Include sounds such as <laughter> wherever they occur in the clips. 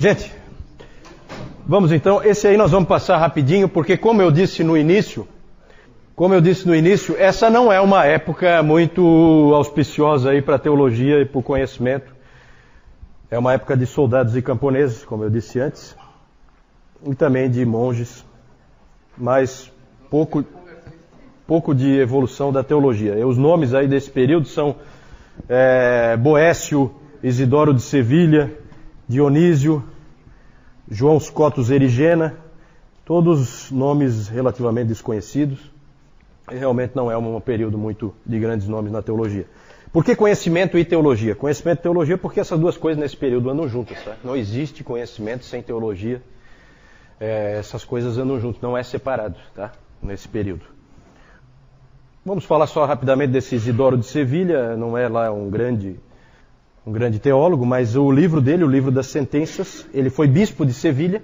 Gente, vamos então. Esse aí nós vamos passar rapidinho, porque como eu disse no início, como eu disse no início, essa não é uma época muito auspiciosa aí para a teologia e para o conhecimento. É uma época de soldados e camponeses, como eu disse antes, e também de monges, mas pouco, pouco de evolução da teologia. E os nomes aí desse período são é, Boécio, Isidoro de Sevilha, Dionísio, João Scotus Erigena, todos nomes relativamente desconhecidos realmente não é um período muito de grandes nomes na teologia. Por que conhecimento e teologia? Conhecimento e teologia porque essas duas coisas nesse período andam juntas. Tá? Não existe conhecimento sem teologia. É, essas coisas andam juntas, não é separado tá? nesse período. Vamos falar só rapidamente desse Isidoro de Sevilha, não é lá um grande, um grande teólogo, mas o livro dele, o livro das sentenças, ele foi bispo de Sevilha,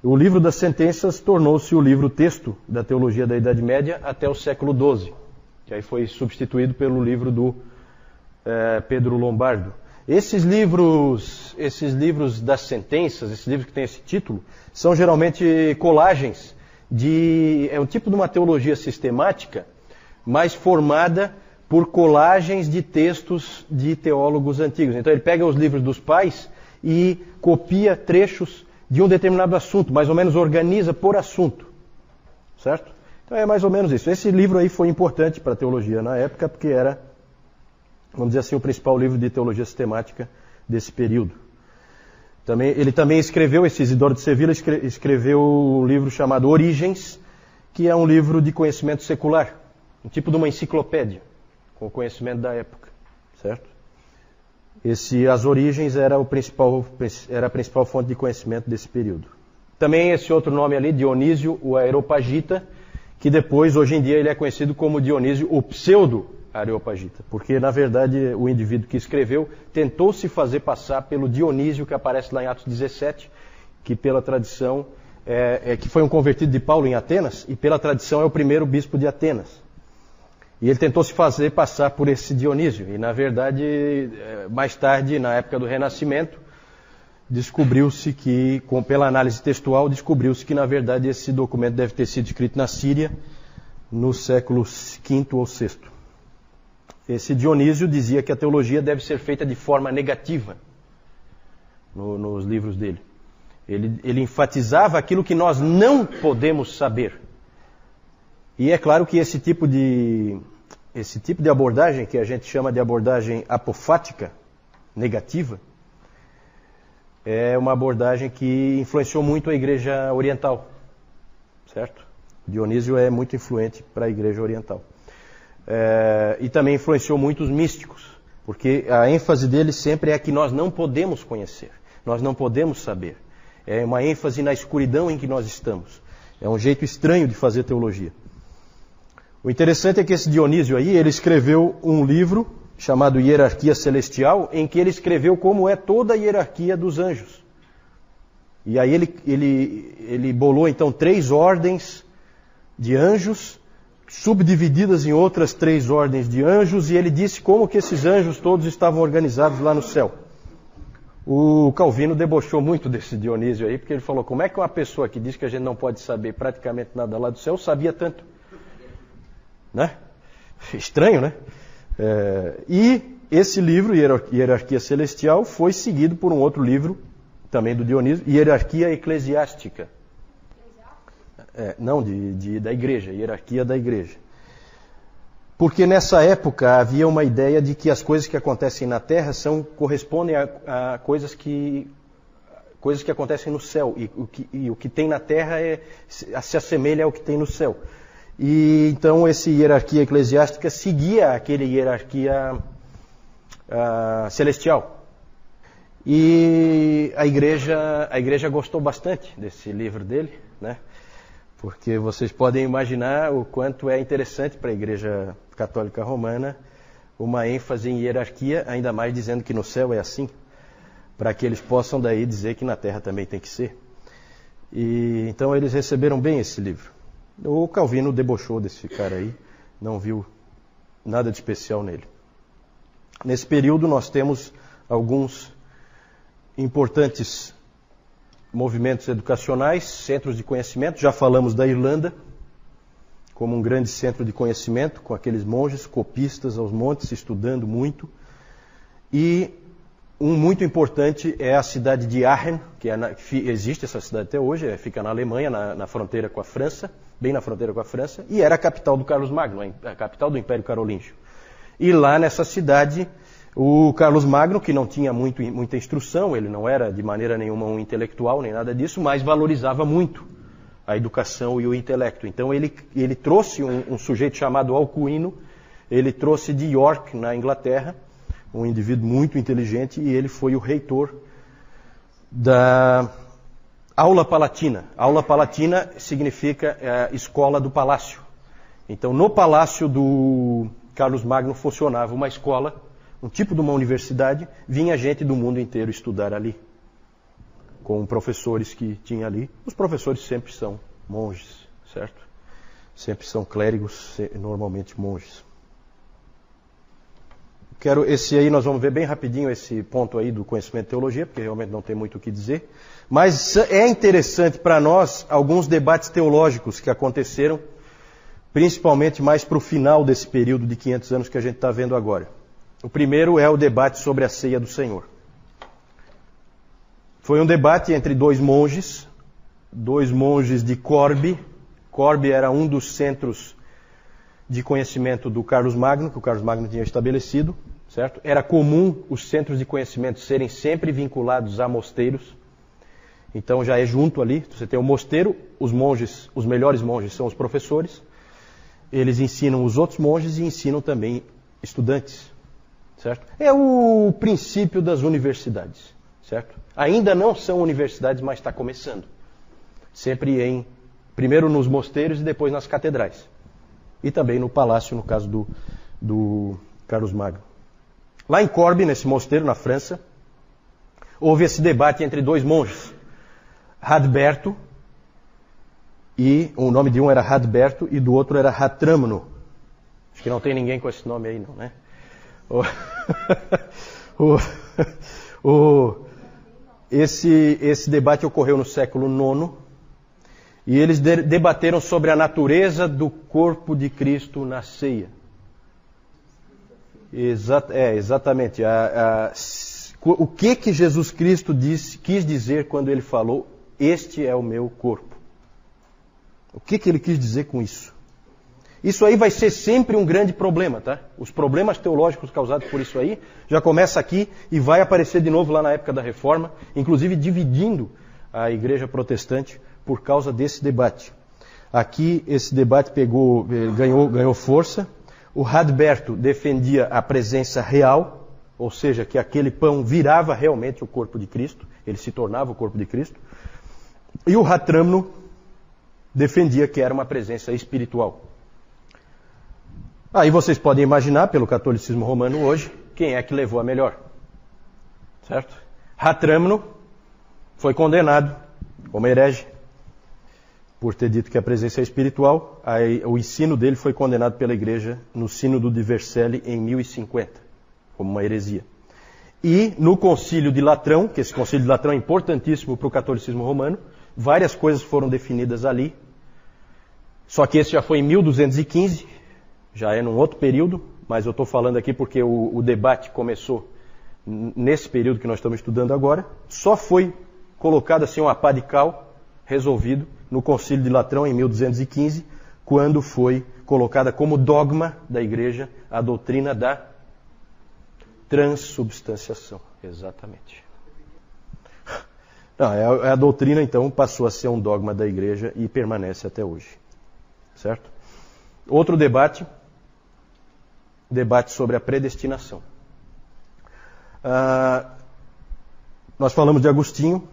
o livro das sentenças tornou-se o livro texto da teologia da Idade Média até o século XII, que aí foi substituído pelo livro do é, Pedro Lombardo. Esses livros, esses livros das sentenças, esses livros que têm esse título, são geralmente colagens de é um tipo de uma teologia sistemática, mas formada por colagens de textos de teólogos antigos. Então ele pega os livros dos pais e copia trechos de um determinado assunto, mais ou menos organiza por assunto. Certo? Então é mais ou menos isso. Esse livro aí foi importante para a teologia na época, porque era, vamos dizer assim, o principal livro de teologia sistemática desse período. Também, ele também escreveu, esse Isidoro de Sevilla escreveu um livro chamado Origens, que é um livro de conhecimento secular, um tipo de uma enciclopédia, com o conhecimento da época, certo? Esse, as origens era, o principal, era a principal fonte de conhecimento desse período. Também esse outro nome ali, Dionísio, o Areopagita, que depois, hoje em dia, ele é conhecido como Dionísio, o pseudo-Areopagita, porque, na verdade, o indivíduo que escreveu tentou se fazer passar pelo Dionísio, que aparece lá em Atos 17, que pela tradição, é, é, que foi um convertido de Paulo em Atenas, e pela tradição é o primeiro bispo de Atenas. E ele tentou se fazer passar por esse Dionísio. E, na verdade, é, mais tarde, na época do Renascimento, descobriu-se que, com, pela análise textual, descobriu-se que, na verdade, esse documento deve ter sido escrito na Síria no século V ou VI. Esse Dionísio dizia que a teologia deve ser feita de forma negativa no, nos livros dele. Ele, ele enfatizava aquilo que nós não podemos saber. E é claro que esse tipo de esse tipo de abordagem, que a gente chama de abordagem apofática, negativa, é uma abordagem que influenciou muito a igreja oriental, certo? Dionísio é muito influente para a igreja oriental. É, e também influenciou muito os místicos, porque a ênfase dele sempre é que nós não podemos conhecer, nós não podemos saber. É uma ênfase na escuridão em que nós estamos. É um jeito estranho de fazer teologia. O interessante é que esse Dionísio aí, ele escreveu um livro chamado Hierarquia Celestial, em que ele escreveu como é toda a hierarquia dos anjos. E aí ele, ele, ele bolou então três ordens de anjos, subdivididas em outras três ordens de anjos, e ele disse como que esses anjos todos estavam organizados lá no céu. O Calvino debochou muito desse Dionísio aí, porque ele falou: como é que uma pessoa que diz que a gente não pode saber praticamente nada lá do céu sabia tanto? Né? Estranho, né? É, e esse livro, Hierarquia Celestial, foi seguido por um outro livro, também do Dionísio, Hierarquia Eclesiástica. É, não, de, de, da igreja, Hierarquia da igreja. Porque nessa época havia uma ideia de que as coisas que acontecem na Terra são, correspondem a, a coisas que coisas que acontecem no céu e o que, e o que tem na Terra é, se assemelha ao que tem no céu. E então essa hierarquia eclesiástica seguia aquele hierarquia uh, celestial. E a igreja, a igreja gostou bastante desse livro dele, né? Porque vocês podem imaginar o quanto é interessante para a igreja católica romana uma ênfase em hierarquia, ainda mais dizendo que no céu é assim, para que eles possam daí dizer que na terra também tem que ser. E então eles receberam bem esse livro. O Calvino debochou desse cara aí, não viu nada de especial nele. Nesse período nós temos alguns importantes movimentos educacionais, centros de conhecimento. Já falamos da Irlanda como um grande centro de conhecimento, com aqueles monges copistas aos montes, estudando muito. E um muito importante é a cidade de Aachen, que, é na, que existe essa cidade até hoje, é, fica na Alemanha, na, na, fronteira com a França, bem na fronteira com a França, e era a capital do Carlos Magno, a capital do Império Carolíngio. E lá nessa cidade, o Carlos Magno, que não tinha muito, muita instrução, ele não era de maneira nenhuma um intelectual nem nada disso, mas valorizava muito a educação e o intelecto. Então ele, ele trouxe um, um sujeito chamado Alcuino, ele trouxe de York, na Inglaterra, um indivíduo muito inteligente, e ele foi o reitor da Aula Palatina. Aula Palatina significa é, escola do palácio. Então, no palácio do Carlos Magno funcionava uma escola, um tipo de uma universidade, vinha gente do mundo inteiro estudar ali, com professores que tinha ali. Os professores sempre são monges, certo? Sempre são clérigos, normalmente monges. Quero esse aí nós vamos ver bem rapidinho esse ponto aí do conhecimento de teologia, porque realmente não tem muito o que dizer. Mas é interessante para nós alguns debates teológicos que aconteceram, principalmente mais para o final desse período de 500 anos que a gente está vendo agora. O primeiro é o debate sobre a ceia do Senhor. Foi um debate entre dois monges, dois monges de Corbe. Corbe era um dos centros de conhecimento do Carlos Magno, que o Carlos Magno tinha estabelecido certo? Era comum os centros de conhecimento serem sempre vinculados a mosteiros. Então já é junto ali, você tem o mosteiro, os monges, os melhores monges são os professores. Eles ensinam os outros monges e ensinam também estudantes, certo? É o princípio das universidades, certo? Ainda não são universidades, mas está começando. Sempre em primeiro nos mosteiros e depois nas catedrais. E também no palácio, no caso do, do Carlos Magno. Lá em Corbe, nesse mosteiro na França, houve esse debate entre dois monges, Radberto, e o nome de um era Radberto e do outro era Ratramno. Acho que não tem ninguém com esse nome aí, não, né? O, <laughs> o, o, esse, esse debate ocorreu no século IX e eles de, debateram sobre a natureza do corpo de Cristo na ceia. Exa é, exatamente. A, a, o que que Jesus Cristo disse, quis dizer quando ele falou, este é o meu corpo? O que que ele quis dizer com isso? Isso aí vai ser sempre um grande problema, tá? Os problemas teológicos causados por isso aí já começa aqui e vai aparecer de novo lá na época da Reforma, inclusive dividindo a igreja protestante por causa desse debate. Aqui esse debate pegou, eh, ganhou, ganhou força o Radberto defendia a presença real, ou seja, que aquele pão virava realmente o corpo de Cristo, ele se tornava o corpo de Cristo. E o Ratramno defendia que era uma presença espiritual. Aí vocês podem imaginar, pelo catolicismo romano hoje, quem é que levou a melhor. Certo? Ratramno foi condenado como herege por ter dito que a presença é espiritual, aí, o ensino dele foi condenado pela igreja no Sínodo de Vercelli em 1050, como uma heresia. E no concílio de Latrão, que esse concílio de Latrão é importantíssimo para o catolicismo romano, várias coisas foram definidas ali. Só que esse já foi em 1215, já é num outro período, mas eu estou falando aqui porque o, o debate começou nesse período que nós estamos estudando agora. Só foi colocado assim uma pá de cal, resolvido, no Concílio de Latrão em 1215, quando foi colocada como dogma da igreja a doutrina da transubstanciação. Exatamente. Não, é a, é a doutrina, então, passou a ser um dogma da igreja e permanece até hoje. Certo? Outro debate, debate sobre a predestinação. Ah, nós falamos de Agostinho,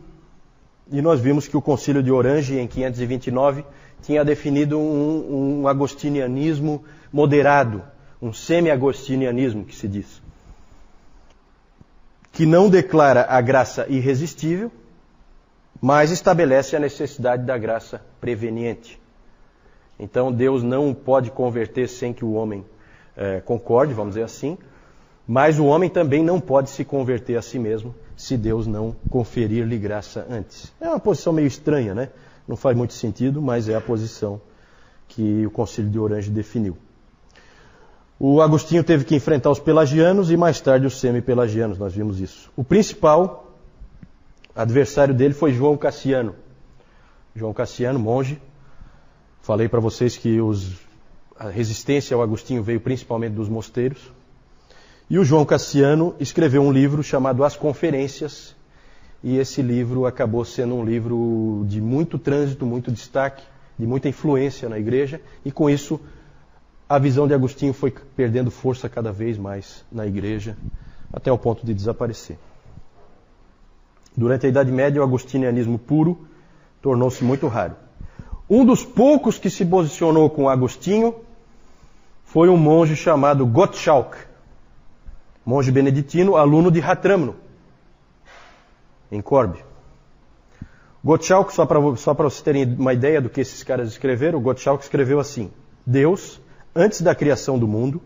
e nós vimos que o Concílio de Orange, em 529, tinha definido um, um agostinianismo moderado, um semi-agostinianismo, que se diz. Que não declara a graça irresistível, mas estabelece a necessidade da graça preveniente. Então Deus não pode converter sem que o homem é, concorde, vamos dizer assim, mas o homem também não pode se converter a si mesmo se Deus não conferir-lhe graça antes. É uma posição meio estranha, né? Não faz muito sentido, mas é a posição que o Concílio de Orange definiu. O Agostinho teve que enfrentar os pelagianos e mais tarde os semi-pelagianos, nós vimos isso. O principal adversário dele foi João Cassiano. João Cassiano, monge. Falei para vocês que os, a resistência ao Agostinho veio principalmente dos mosteiros. E o João Cassiano escreveu um livro chamado As Conferências, e esse livro acabou sendo um livro de muito trânsito, muito destaque, de muita influência na igreja, e com isso a visão de Agostinho foi perdendo força cada vez mais na igreja, até o ponto de desaparecer. Durante a Idade Média, o agostinianismo puro tornou-se muito raro. Um dos poucos que se posicionou com Agostinho foi um monge chamado Gottschalk monge beneditino, aluno de Ratramno, em Corbe. Gottschalk, só para só vocês terem uma ideia do que esses caras escreveram, Gottschalk escreveu assim: Deus, antes da criação do mundo,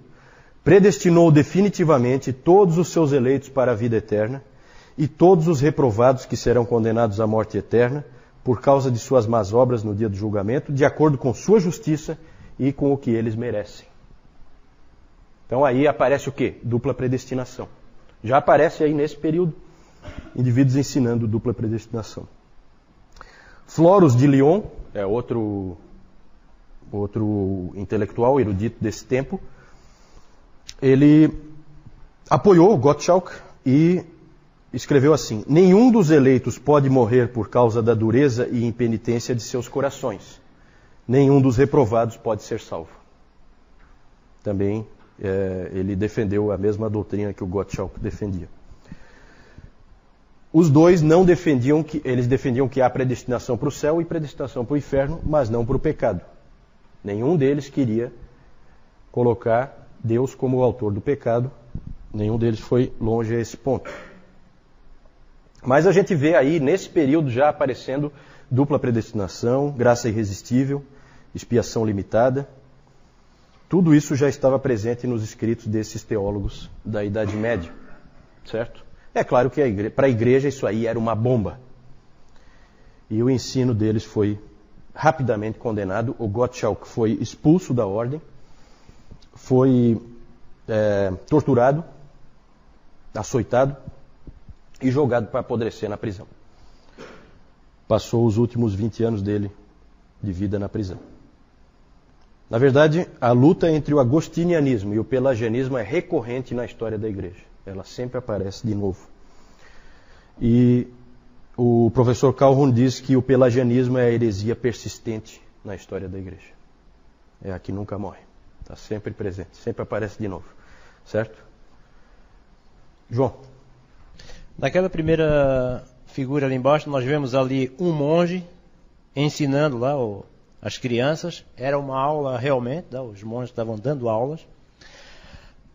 predestinou definitivamente todos os seus eleitos para a vida eterna e todos os reprovados que serão condenados à morte eterna por causa de suas más obras no dia do julgamento, de acordo com sua justiça e com o que eles merecem. Então aí aparece o quê? Dupla predestinação. Já aparece aí nesse período indivíduos ensinando dupla predestinação. Floros de Lyon é outro outro intelectual erudito desse tempo. Ele apoiou Gottschalk e escreveu assim: Nenhum dos eleitos pode morrer por causa da dureza e impenitência de seus corações. Nenhum dos reprovados pode ser salvo. Também é, ele defendeu a mesma doutrina que o Gottschalk defendia. Os dois não defendiam que eles defendiam que há predestinação para o céu e predestinação para o inferno, mas não para o pecado. Nenhum deles queria colocar Deus como o autor do pecado. Nenhum deles foi longe a esse ponto. Mas a gente vê aí nesse período já aparecendo dupla predestinação, graça irresistível, expiação limitada. Tudo isso já estava presente nos escritos desses teólogos da Idade Média, certo? É claro que para a igreja isso aí era uma bomba. E o ensino deles foi rapidamente condenado. O Gottschalk foi expulso da ordem, foi é, torturado, açoitado e jogado para apodrecer na prisão. Passou os últimos 20 anos dele de vida na prisão. Na verdade, a luta entre o agostinianismo e o pelagianismo é recorrente na história da igreja. Ela sempre aparece de novo. E o professor Calhoun diz que o pelagianismo é a heresia persistente na história da igreja. É a que nunca morre. Está sempre presente, sempre aparece de novo. Certo? João. Naquela primeira figura ali embaixo, nós vemos ali um monge ensinando lá o as crianças. Era uma aula realmente, né? os monges estavam dando aulas.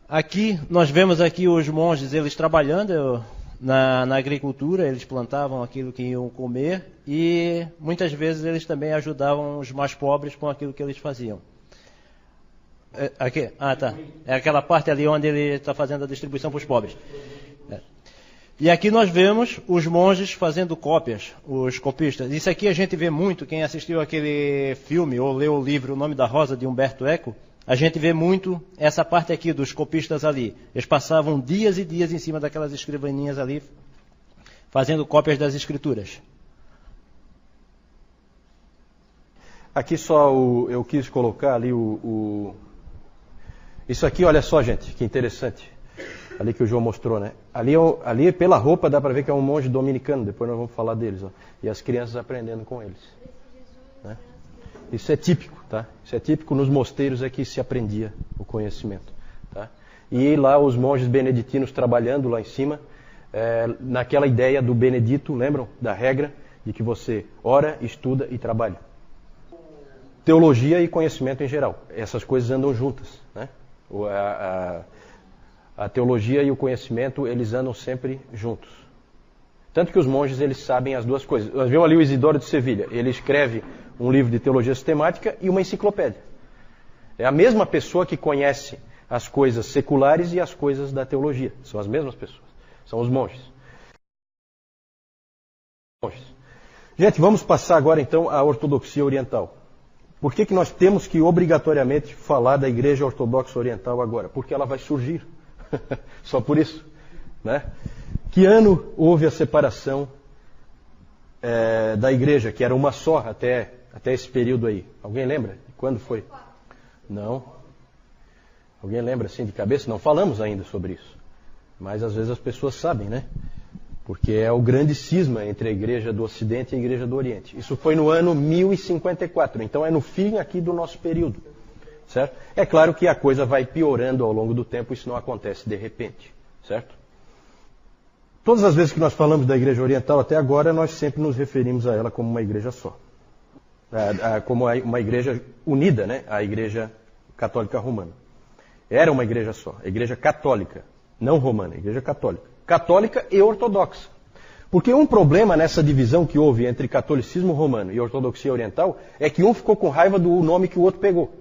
Aqui nós vemos aqui os monges eles trabalhando na, na, agricultura, eles plantavam aquilo que iam comer e muitas vezes eles também ajudavam os mais pobres com aquilo que eles faziam. É, aqui, ah tá, é aquela parte ali onde ele está fazendo a distribuição para os pobres. E aqui nós vemos os monges fazendo cópias, os copistas. Isso aqui a gente vê muito, quem assistiu aquele filme ou leu o livro O Nome da Rosa de Humberto Eco, a gente vê muito essa parte aqui dos copistas ali. Eles passavam dias e dias em cima daquelas escrivaninhas ali, fazendo cópias das escrituras. Aqui só o, eu quis colocar ali o, o, Isso aqui, olha só, gente, que interessante ali que o João mostrou, né? Ali, é ali pela roupa dá para ver que é um monge dominicano, depois nós vamos falar deles, ó. E as crianças aprendendo com eles. Né? Isso é típico, tá? Isso é típico nos mosteiros é que se aprendia o conhecimento, tá? E lá os monges beneditinos trabalhando lá em cima, é, naquela ideia do Benedito, lembram? Da regra de que você ora, estuda e trabalha. Teologia e conhecimento em geral. Essas coisas andam juntas, né? O, a, a, a teologia e o conhecimento, eles andam sempre juntos. Tanto que os monges, eles sabem as duas coisas. Nós vimos ali o Isidoro de Sevilha. Ele escreve um livro de teologia sistemática e uma enciclopédia. É a mesma pessoa que conhece as coisas seculares e as coisas da teologia. São as mesmas pessoas. São os monges. Gente, vamos passar agora então à ortodoxia oriental. Por que, que nós temos que obrigatoriamente falar da Igreja Ortodoxa Oriental agora? Porque ela vai surgir. <laughs> Só por isso. Né? Que ano houve a separação é, da igreja, que era uma só até, até esse período aí? Alguém lembra? Quando foi? Não. Alguém lembra assim de cabeça? Não falamos ainda sobre isso. Mas às vezes as pessoas sabem, né? porque é o grande cisma entre a igreja do Ocidente e a igreja do Oriente. Isso foi no ano 1054, então é no fim aqui do nosso período. Certo? É claro que a coisa vai piorando ao longo do tempo, isso não acontece de repente. Certo? Todas as vezes que nós falamos da igreja oriental até agora, nós sempre nos referimos a ela como uma igreja só. Como uma igreja unida, né? A igreja católica romana. Era uma igreja só, a igreja católica, não romana, a igreja católica católica e ortodoxa. Porque um problema nessa divisão que houve entre catolicismo romano e ortodoxia oriental é que um ficou com raiva do nome que o outro pegou.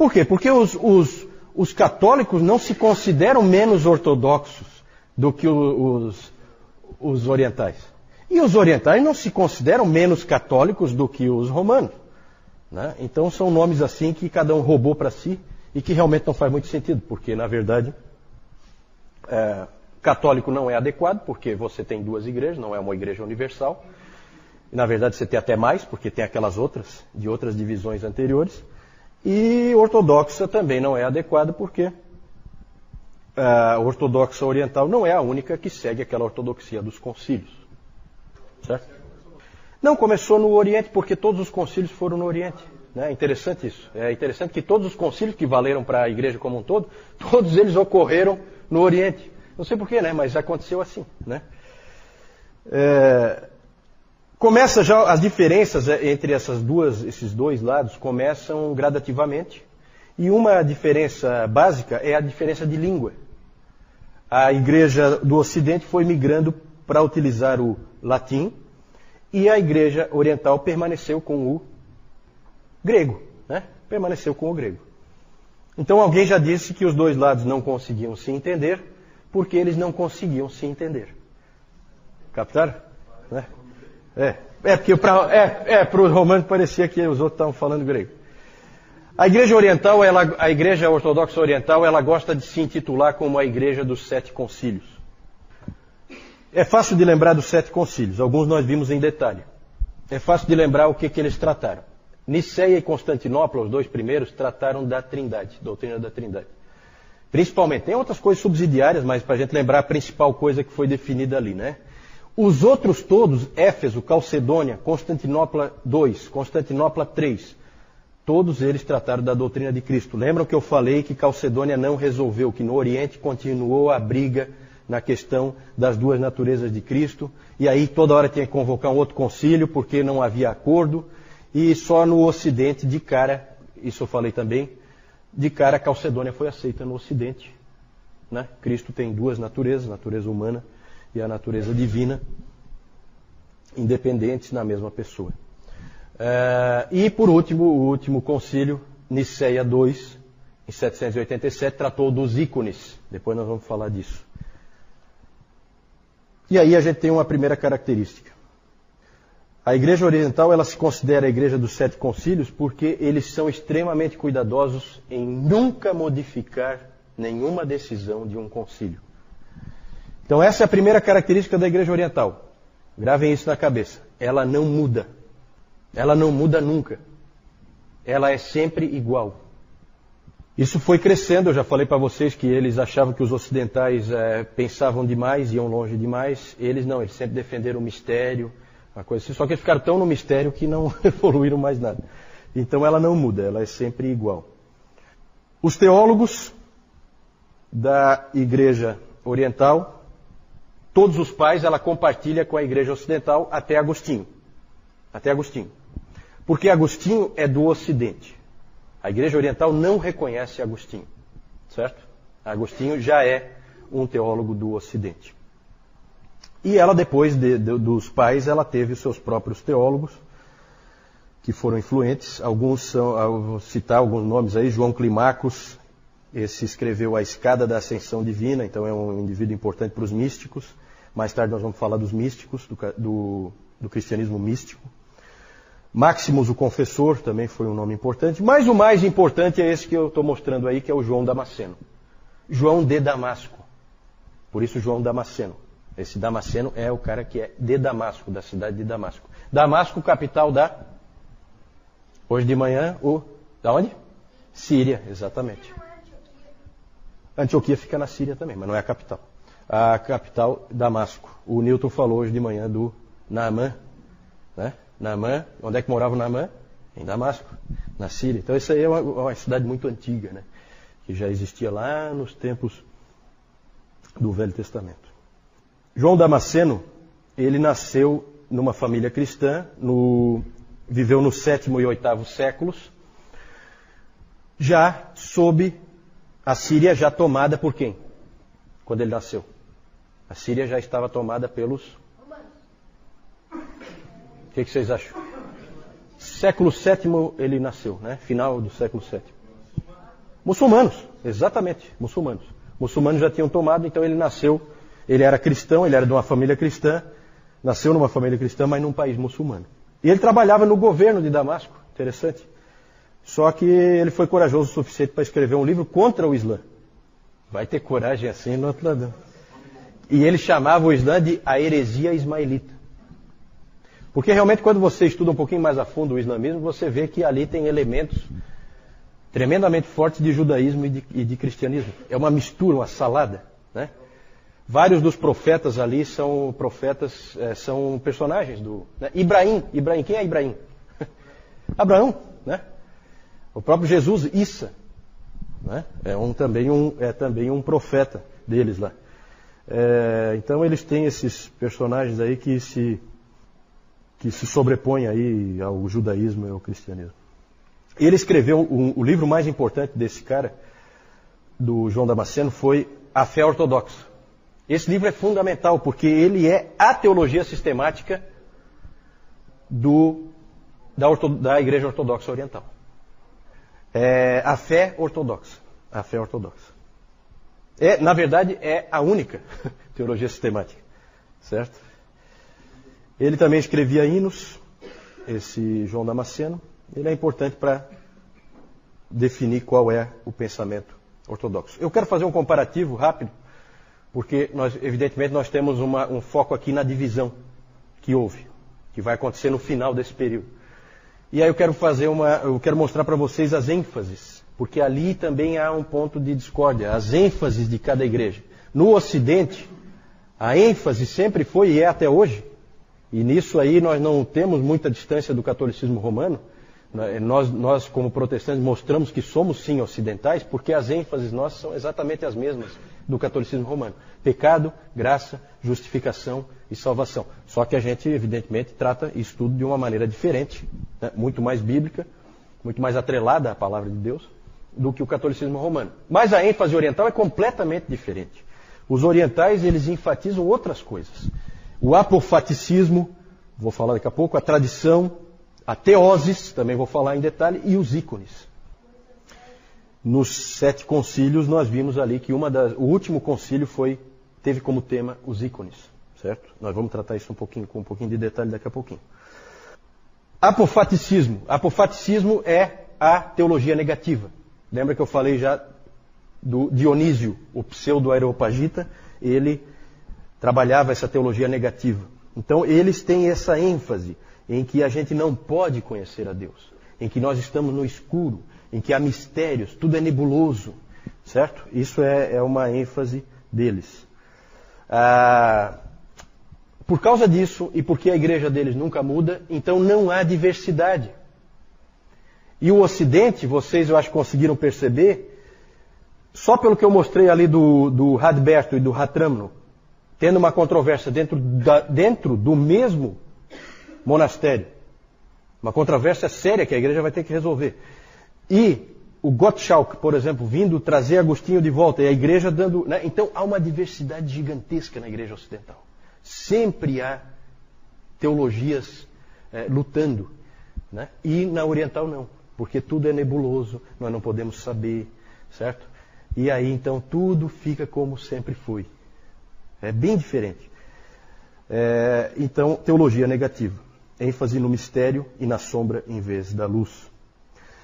Por quê? Porque os, os, os católicos não se consideram menos ortodoxos do que os, os orientais. E os orientais não se consideram menos católicos do que os romanos. Né? Então são nomes assim que cada um roubou para si e que realmente não faz muito sentido, porque na verdade é, Católico não é adequado, porque você tem duas igrejas, não é uma igreja universal. E, na verdade, você tem até mais, porque tem aquelas outras, de outras divisões anteriores. E ortodoxa também não é adequada, porque a ortodoxa oriental não é a única que segue aquela ortodoxia dos concílios. Certo? Não, começou no Oriente, porque todos os concílios foram no Oriente. É interessante isso. É interessante que todos os concílios que valeram para a igreja como um todo, <laughs> todos eles ocorreram no Oriente. Não sei porquê, né? Mas aconteceu assim, né? É, começa já as diferenças entre essas duas, esses dois lados começam gradativamente. E uma diferença básica é a diferença de língua. A igreja do Ocidente foi migrando para utilizar o latim e a igreja oriental permaneceu com o grego, né? Permaneceu com o grego. Então alguém já disse que os dois lados não conseguiam se entender porque eles não conseguiam se entender. Captaram? Né? É, é porque para é, é, os romanos parecia que os outros estavam falando grego. A igreja oriental, ela, a igreja ortodoxa oriental, ela gosta de se intitular como a igreja dos sete concílios. É fácil de lembrar dos sete concílios, alguns nós vimos em detalhe. É fácil de lembrar o que, que eles trataram. Niceia e Constantinopla, os dois primeiros, trataram da trindade, doutrina da trindade. Principalmente. Tem outras coisas subsidiárias, mas para a gente lembrar a principal coisa que foi definida ali, né? Os outros todos, Éfeso, Calcedônia, Constantinopla II, Constantinopla III, todos eles trataram da doutrina de Cristo. Lembram que eu falei que Calcedônia não resolveu, que no Oriente continuou a briga na questão das duas naturezas de Cristo, e aí toda hora tinha que convocar um outro concílio porque não havia acordo, e só no Ocidente, de cara, isso eu falei também, de cara Calcedônia foi aceita no Ocidente. Né? Cristo tem duas naturezas, natureza humana e a natureza divina, independentes na mesma pessoa. Uh, e por último, o último concílio, Niceia II, em 787, tratou dos ícones. Depois nós vamos falar disso. E aí a gente tem uma primeira característica. A Igreja Oriental ela se considera a Igreja dos Sete Concílios porque eles são extremamente cuidadosos em nunca modificar nenhuma decisão de um concílio. Então essa é a primeira característica da Igreja Oriental. Gravem isso na cabeça. Ela não muda. Ela não muda nunca. Ela é sempre igual. Isso foi crescendo, eu já falei para vocês que eles achavam que os ocidentais é, pensavam demais, iam longe demais. Eles não, eles sempre defenderam o mistério, uma coisa assim, só que eles ficaram tão no mistério que não <laughs> evoluíram mais nada. Então ela não muda, ela é sempre igual. Os teólogos da igreja oriental, todos os pais ela compartilha com a igreja ocidental até Agostinho. Até Agostinho. Porque Agostinho é do ocidente. A igreja oriental não reconhece Agostinho. Certo? Agostinho já é um teólogo do ocidente. E ela, depois de, de, dos pais, ela teve os seus próprios teólogos, que foram influentes. Alguns são, vou citar alguns nomes aí, João Climacus, esse escreveu A Escada da Ascensão Divina, então é um indivíduo importante para os místicos. Mais tarde nós vamos falar dos místicos, do, do, do cristianismo místico. Maximus, o confessor, também foi um nome importante. Mas o mais importante é esse que eu estou mostrando aí, que é o João Damasceno. João de Damasco. Por isso, João Damasceno. Esse Damasceno é o cara que é de Damasco, da cidade de Damasco. Damasco, capital da. Hoje de manhã, o. Da onde? Síria, exatamente. Antioquia fica na Síria também, mas não é a capital. A capital, Damasco. O Newton falou hoje de manhã do Naamã. Né? Naamã, onde é que morava o Naamã? Em Damasco, na Síria. Então, isso aí é uma, uma cidade muito antiga, né? que já existia lá nos tempos do Velho Testamento. João Damasceno, ele nasceu numa família cristã, no, viveu no sétimo e oitavo séculos, já sob a Síria já tomada por quem? Quando ele nasceu. A Síria já estava tomada pelos. O que, que vocês acham? Século VII ele nasceu, né? Final do século VII. Muçulmanos, exatamente, muçulmanos. Muçulmanos já tinham tomado, então ele nasceu. Ele era cristão, ele era de uma família cristã, nasceu numa família cristã, mas num país muçulmano. E ele trabalhava no governo de Damasco, interessante. Só que ele foi corajoso o suficiente para escrever um livro contra o Islã. Vai ter coragem assim no lado. E ele chamava o Islã de a heresia ismaelita. Porque realmente, quando você estuda um pouquinho mais a fundo o islamismo, você vê que ali tem elementos tremendamente fortes de judaísmo e de, e de cristianismo. É uma mistura, uma salada. Né? Vários dos profetas ali são profetas, é, são personagens do. Né? Ibrahim, Ibrahim, quem é Ibrahim? <laughs> Abraão, né? O próprio Jesus, Issa, né? é, um, também um, é também um profeta deles lá. É, então eles têm esses personagens aí que se, que se sobrepõem aí ao judaísmo e ao cristianismo. Ele escreveu um, o livro mais importante desse cara, do João Damasceno, foi A Fé Ortodoxa. Esse livro é fundamental porque ele é a teologia sistemática do, da, orto, da Igreja Ortodoxa Oriental. É a fé ortodoxa. A fé ortodoxa. É, na verdade, é a única <laughs> teologia sistemática. Certo? Ele também escrevia hinos, esse João Damasceno. Ele é importante para definir qual é o pensamento ortodoxo. Eu quero fazer um comparativo rápido, porque nós, evidentemente, nós temos uma, um foco aqui na divisão que houve, que vai acontecer no final desse período. E aí eu quero fazer uma, eu quero mostrar para vocês as ênfases, porque ali também há um ponto de discórdia, as ênfases de cada igreja. No Ocidente, a ênfase sempre foi e é até hoje, e nisso aí nós não temos muita distância do catolicismo romano. Nós, nós, como protestantes, mostramos que somos sim ocidentais, porque as ênfases nossas são exatamente as mesmas do catolicismo romano: pecado, graça, justificação e salvação. Só que a gente, evidentemente, trata isso tudo de uma maneira diferente, né? muito mais bíblica, muito mais atrelada à palavra de Deus, do que o catolicismo romano. Mas a ênfase oriental é completamente diferente. Os orientais, eles enfatizam outras coisas. O apofaticismo, vou falar daqui a pouco, a tradição, a teoses, também vou falar em detalhe, e os ícones. Nos sete concílios, nós vimos ali que uma das, o último concílio foi, teve como tema os ícones, certo? Nós vamos tratar isso um pouquinho, com um pouquinho de detalhe daqui a pouquinho. Apofaticismo. Apofaticismo é a teologia negativa. Lembra que eu falei já do Dionísio, o pseudo-aeropagita? Ele trabalhava essa teologia negativa. Então, eles têm essa ênfase em que a gente não pode conhecer a Deus, em que nós estamos no escuro, em que há mistérios, tudo é nebuloso, certo? Isso é, é uma ênfase deles. Ah, por causa disso, e porque a igreja deles nunca muda, então não há diversidade. E o Ocidente, vocês eu acho conseguiram perceber, só pelo que eu mostrei ali do, do Radberto e do Ratramno, tendo uma controvérsia dentro, da, dentro do mesmo monastério. Uma controvérsia séria que a igreja vai ter que resolver. E o Gottschalk, por exemplo, vindo trazer Agostinho de volta, e a igreja dando. Né? Então há uma diversidade gigantesca na igreja ocidental. Sempre há teologias é, lutando. Né? E na oriental não, porque tudo é nebuloso, nós não podemos saber, certo? E aí então tudo fica como sempre foi. É bem diferente. É, então, teologia negativa. ênfase no mistério e na sombra em vez da luz.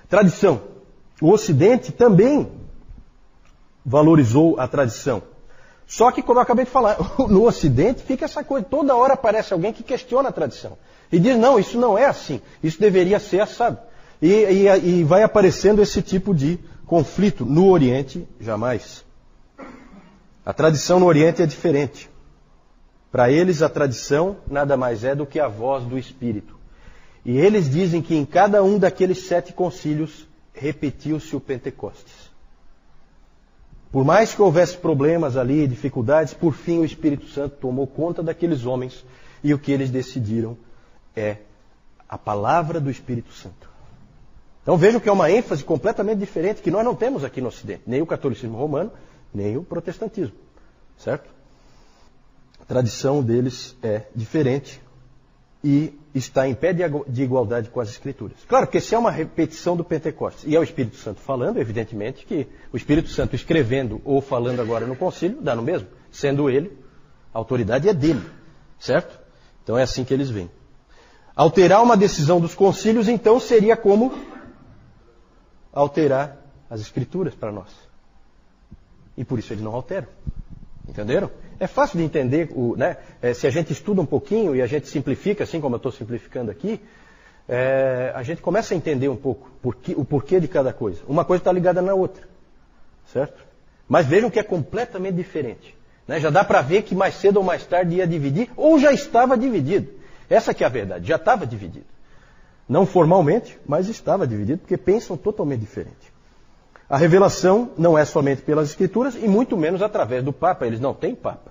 Tradição. O Ocidente também valorizou a tradição. Só que, como eu acabei de falar, <laughs> no Ocidente fica essa coisa, toda hora aparece alguém que questiona a tradição. E diz, não, isso não é assim, isso deveria ser assado. E, e, e vai aparecendo esse tipo de conflito. No Oriente, jamais. A tradição no Oriente é diferente. Para eles, a tradição nada mais é do que a voz do Espírito. E eles dizem que em cada um daqueles sete concílios repetiu-se o Pentecostes. Por mais que houvesse problemas ali, dificuldades, por fim o Espírito Santo tomou conta daqueles homens e o que eles decidiram é a palavra do Espírito Santo. Então vejam que é uma ênfase completamente diferente que nós não temos aqui no Ocidente, nem o catolicismo romano, nem o protestantismo. Certo? A tradição deles é diferente e está em pé de igualdade com as Escrituras. Claro que se é uma repetição do Pentecostes e é o Espírito Santo falando, evidentemente que o Espírito Santo escrevendo ou falando agora no concílio dá no mesmo, sendo ele, a autoridade é dele, certo? Então é assim que eles veem. Alterar uma decisão dos concílios, então, seria como alterar as escrituras para nós. E por isso eles não alteram. Entenderam? É fácil de entender, o, né? É, se a gente estuda um pouquinho e a gente simplifica, assim como eu estou simplificando aqui, é, a gente começa a entender um pouco o porquê de cada coisa. Uma coisa está ligada na outra. Certo? Mas vejam que é completamente diferente. Né? Já dá para ver que mais cedo ou mais tarde ia dividir, ou já estava dividido. Essa que é a verdade, já estava dividido. Não formalmente, mas estava dividido, porque pensam totalmente diferente. A revelação não é somente pelas Escrituras e muito menos através do Papa. Eles não têm Papa.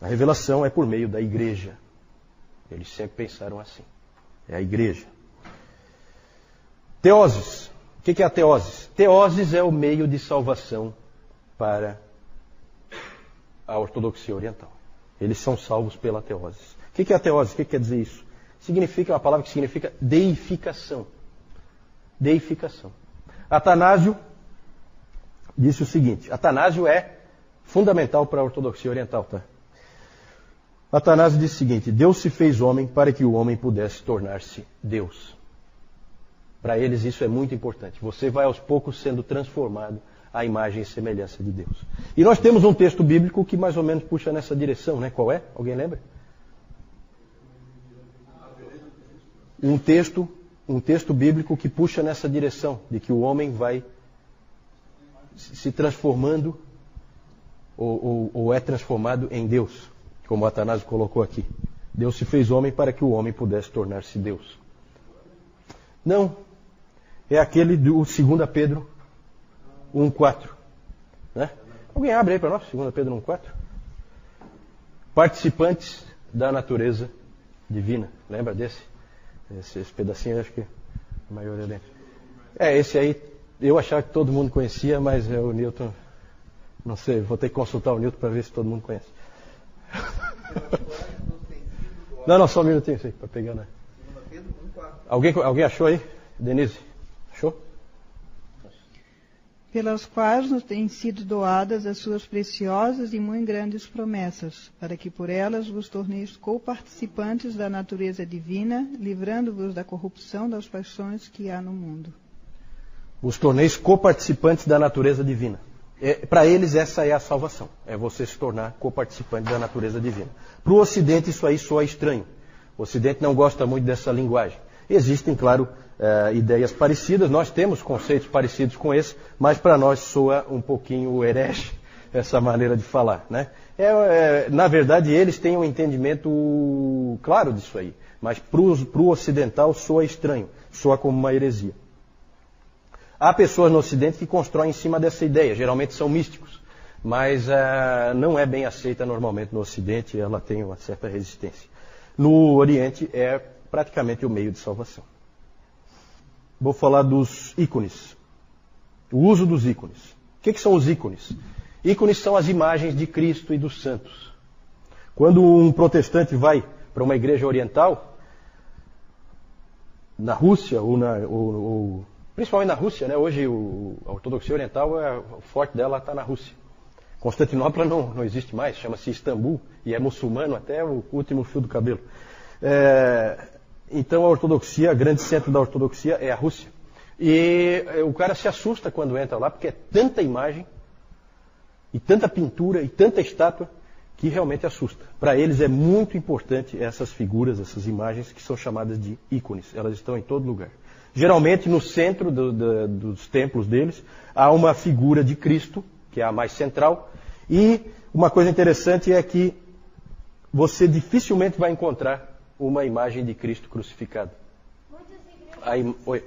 A revelação é por meio da igreja. Eles sempre pensaram assim. É a igreja. Teoses. O que é a teoses? Teoses é o meio de salvação para a ortodoxia oriental. Eles são salvos pela teoses. O que é a teose? O que quer dizer isso? Significa uma palavra que significa deificação. Deificação. Atanásio disse o seguinte: Atanásio é fundamental para a ortodoxia oriental, tá? Atanásio disse o seguinte: Deus se fez homem para que o homem pudesse tornar-se Deus. Para eles isso é muito importante. Você vai aos poucos sendo transformado à imagem e semelhança de Deus. E nós temos um texto bíblico que mais ou menos puxa nessa direção, né? Qual é? Alguém lembra? um texto, um texto bíblico que puxa nessa direção, de que o homem vai se transformando ou, ou, ou é transformado em Deus, como Atanásio colocou aqui. Deus se fez homem para que o homem pudesse tornar-se Deus. Não. É aquele do 2 Pedro 1,4. Né? Alguém abre aí para nós, 2 Pedro 1,4? Participantes da natureza divina. Lembra desse? Esse, pedacinho acho que a maioria dele. É, esse aí eu achava que todo mundo conhecia, mas é o Newton. Não sei, vou ter que consultar o Newton para ver se todo mundo conhece. <laughs> não, não, só um minutinho para pegar, né? Alguém, alguém achou aí? Denise? Achou? Pelas quais nos têm sido doadas as suas preciosas e muito grandes promessas, para que por elas vos torneis co-participantes da natureza divina, livrando-vos da corrupção das paixões que há no mundo. Os torneis co-participantes da natureza divina. É, Para eles, essa é a salvação. É você se tornar co-participante da natureza divina. Para o Ocidente, isso aí soa estranho. O Ocidente não gosta muito dessa linguagem. Existem, claro, uh, ideias parecidas, nós temos conceitos parecidos com esse, mas para nós soa um pouquinho herege essa maneira de falar. Né? É, é, na verdade, eles têm um entendimento claro disso aí, mas para o ocidental soa estranho, soa como uma heresia. Há pessoas no Ocidente que constroem em cima dessa ideia, geralmente são místicos, mas uh, não é bem aceita normalmente no Ocidente, ela tem uma certa resistência. No Oriente é praticamente o meio de salvação. Vou falar dos ícones. O uso dos ícones. O que, que são os ícones? Ícones são as imagens de Cristo e dos santos. Quando um protestante vai para uma igreja oriental, na Rússia, ou, na, ou, ou principalmente na Rússia, né? hoje o, a ortodoxia oriental, é, o forte dela está na Rússia. Constantinopla não, não existe mais, chama-se Istambul e é muçulmano até o último fio do cabelo. É, então a ortodoxia, o grande centro da ortodoxia é a Rússia. E é, o cara se assusta quando entra lá, porque é tanta imagem, e tanta pintura, e tanta estátua, que realmente assusta. Para eles é muito importante essas figuras, essas imagens que são chamadas de ícones. Elas estão em todo lugar. Geralmente no centro do, do, dos templos deles há uma figura de Cristo, que é a mais central, e uma coisa interessante é que você dificilmente vai encontrar uma imagem de Cristo crucificado. Aí, oi.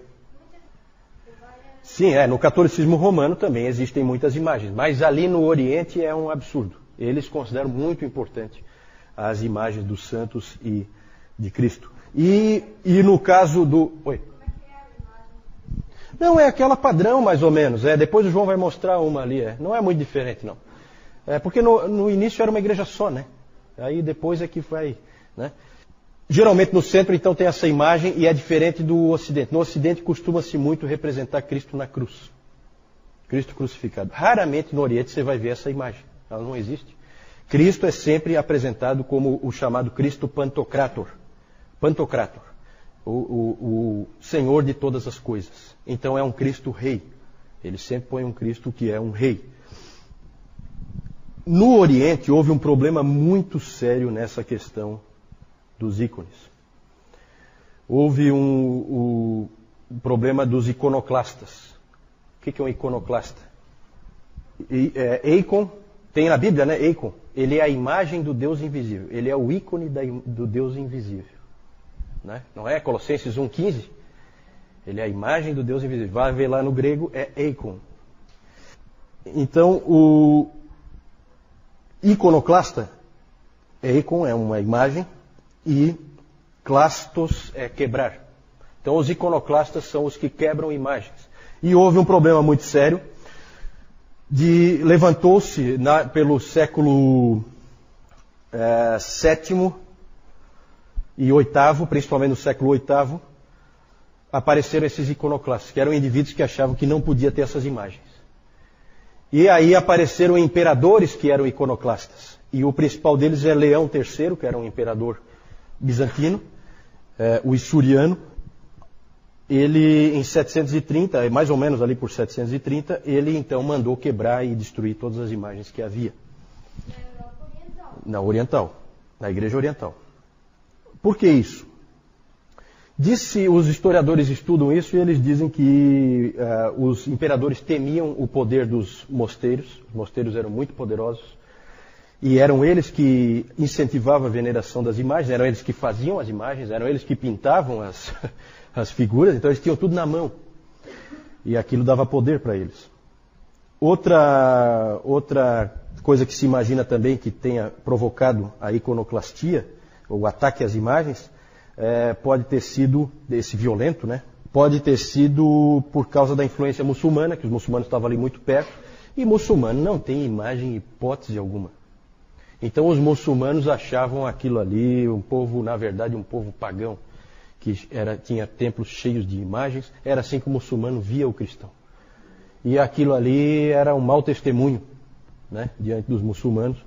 Sim, é, no catolicismo romano também existem muitas imagens, mas ali no Oriente é um absurdo. Eles consideram muito importante as imagens dos santos e de Cristo. E, e no caso do. Oi. Não, é aquela padrão, mais ou menos. É, depois o João vai mostrar uma ali. É. Não é muito diferente, não. É, porque no, no início era uma igreja só, né? Aí depois é que vai. Né? Geralmente no centro, então, tem essa imagem e é diferente do Ocidente. No Ocidente costuma-se muito representar Cristo na cruz. Cristo crucificado. Raramente no Oriente você vai ver essa imagem. Ela não existe. Cristo é sempre apresentado como o chamado Cristo Pantocrator. Pantocrator. O, o, o Senhor de todas as coisas. Então é um Cristo rei. Ele sempre põe um Cristo que é um rei. No Oriente houve um problema muito sério nessa questão dos ícones. Houve um, um problema dos iconoclastas. O que é um iconoclasta? É, Eikon, tem na Bíblia, né? Eikon. Ele é a imagem do Deus invisível. Ele é o ícone da, do Deus invisível. Né? Não é Colossenses 1,15? Ele é a imagem do Deus invisível. Vai ver lá no grego, é Eikon. Então, o, Iconoclasta, eikon é uma imagem e clastos é quebrar. Então os iconoclastas são os que quebram imagens. E houve um problema muito sério de levantou-se pelo século é, sétimo e oitavo, principalmente no século oitavo, apareceram esses iconoclastas, que eram indivíduos que achavam que não podia ter essas imagens. E aí apareceram imperadores que eram iconoclastas. E o principal deles é Leão III, que era um imperador bizantino, é, o Isuriano. Ele, em 730, mais ou menos ali por 730, ele então mandou quebrar e destruir todas as imagens que havia. Na Oriental. Na Oriental, na Igreja Oriental. Por que isso? Disse, os historiadores estudam isso e eles dizem que uh, os imperadores temiam o poder dos mosteiros. Os mosteiros eram muito poderosos e eram eles que incentivavam a veneração das imagens, eram eles que faziam as imagens, eram eles que pintavam as, <laughs> as figuras, então eles tinham tudo na mão. E aquilo dava poder para eles. Outra, outra coisa que se imagina também que tenha provocado a iconoclastia, ou o ataque às imagens, é, pode ter sido, esse violento, né? Pode ter sido por causa da influência muçulmana, que os muçulmanos estavam ali muito perto, e muçulmano não tem imagem hipótese alguma. Então os muçulmanos achavam aquilo ali um povo, na verdade, um povo pagão, que era, tinha templos cheios de imagens, era assim que o muçulmano via o cristão. E aquilo ali era um mau testemunho né, diante dos muçulmanos,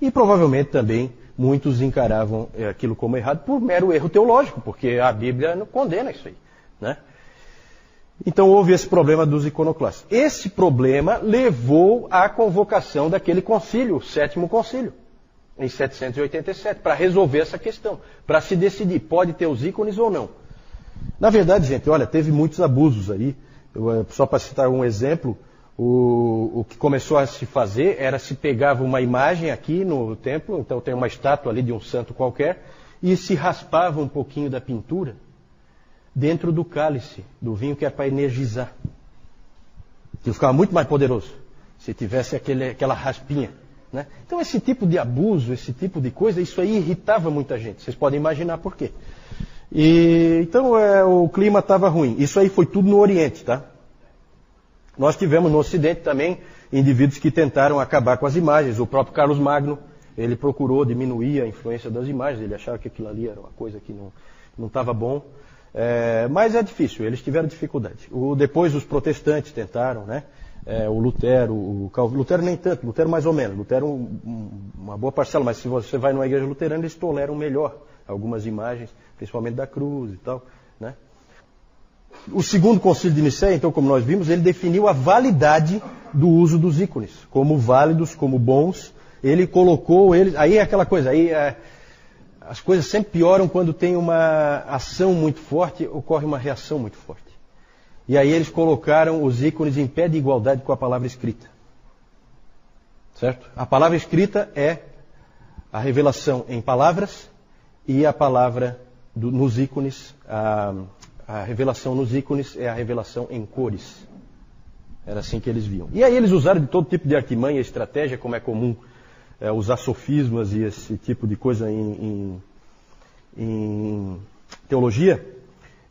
e provavelmente também muitos encaravam é, aquilo como errado por mero erro teológico, porque a Bíblia não condena isso aí. Né? Então houve esse problema dos iconoclastas. Esse problema levou à convocação daquele concílio, o sétimo concílio, em 787, para resolver essa questão, para se decidir, pode ter os ícones ou não. Na verdade, gente, olha, teve muitos abusos aí. Eu, só para citar um exemplo, o, o que começou a se fazer era se pegava uma imagem aqui no templo, então tem uma estátua ali de um santo qualquer, e se raspava um pouquinho da pintura dentro do cálice do vinho que é para energizar. Que ficava muito mais poderoso se tivesse aquele, aquela raspinha. Né? Então esse tipo de abuso, esse tipo de coisa, isso aí irritava muita gente. Vocês podem imaginar por quê. E, então é, o clima estava ruim. Isso aí foi tudo no Oriente, tá? Nós tivemos no Ocidente também indivíduos que tentaram acabar com as imagens. O próprio Carlos Magno, ele procurou diminuir a influência das imagens, ele achava que aquilo ali era uma coisa que não estava bom. É, mas é difícil, eles tiveram dificuldade. O, depois os protestantes tentaram, né? É, o Lutero, o Calvino, Lutero nem tanto, Lutero mais ou menos, Lutero um, um, uma boa parcela, mas se você vai numa igreja luterana, eles toleram melhor algumas imagens, principalmente da cruz e tal, né? O segundo concílio de Nicéia, então, como nós vimos, ele definiu a validade do uso dos ícones, como válidos, como bons. Ele colocou eles. Aí é aquela coisa, aí é, as coisas sempre pioram quando tem uma ação muito forte, ocorre uma reação muito forte. E aí eles colocaram os ícones em pé de igualdade com a palavra escrita. Certo? A palavra escrita é a revelação em palavras e a palavra do, nos ícones, a, a revelação nos ícones é a revelação em cores. Era assim que eles viam. E aí eles usaram de todo tipo de artimanha estratégia, como é comum é, usar sofismas e esse tipo de coisa em, em, em teologia.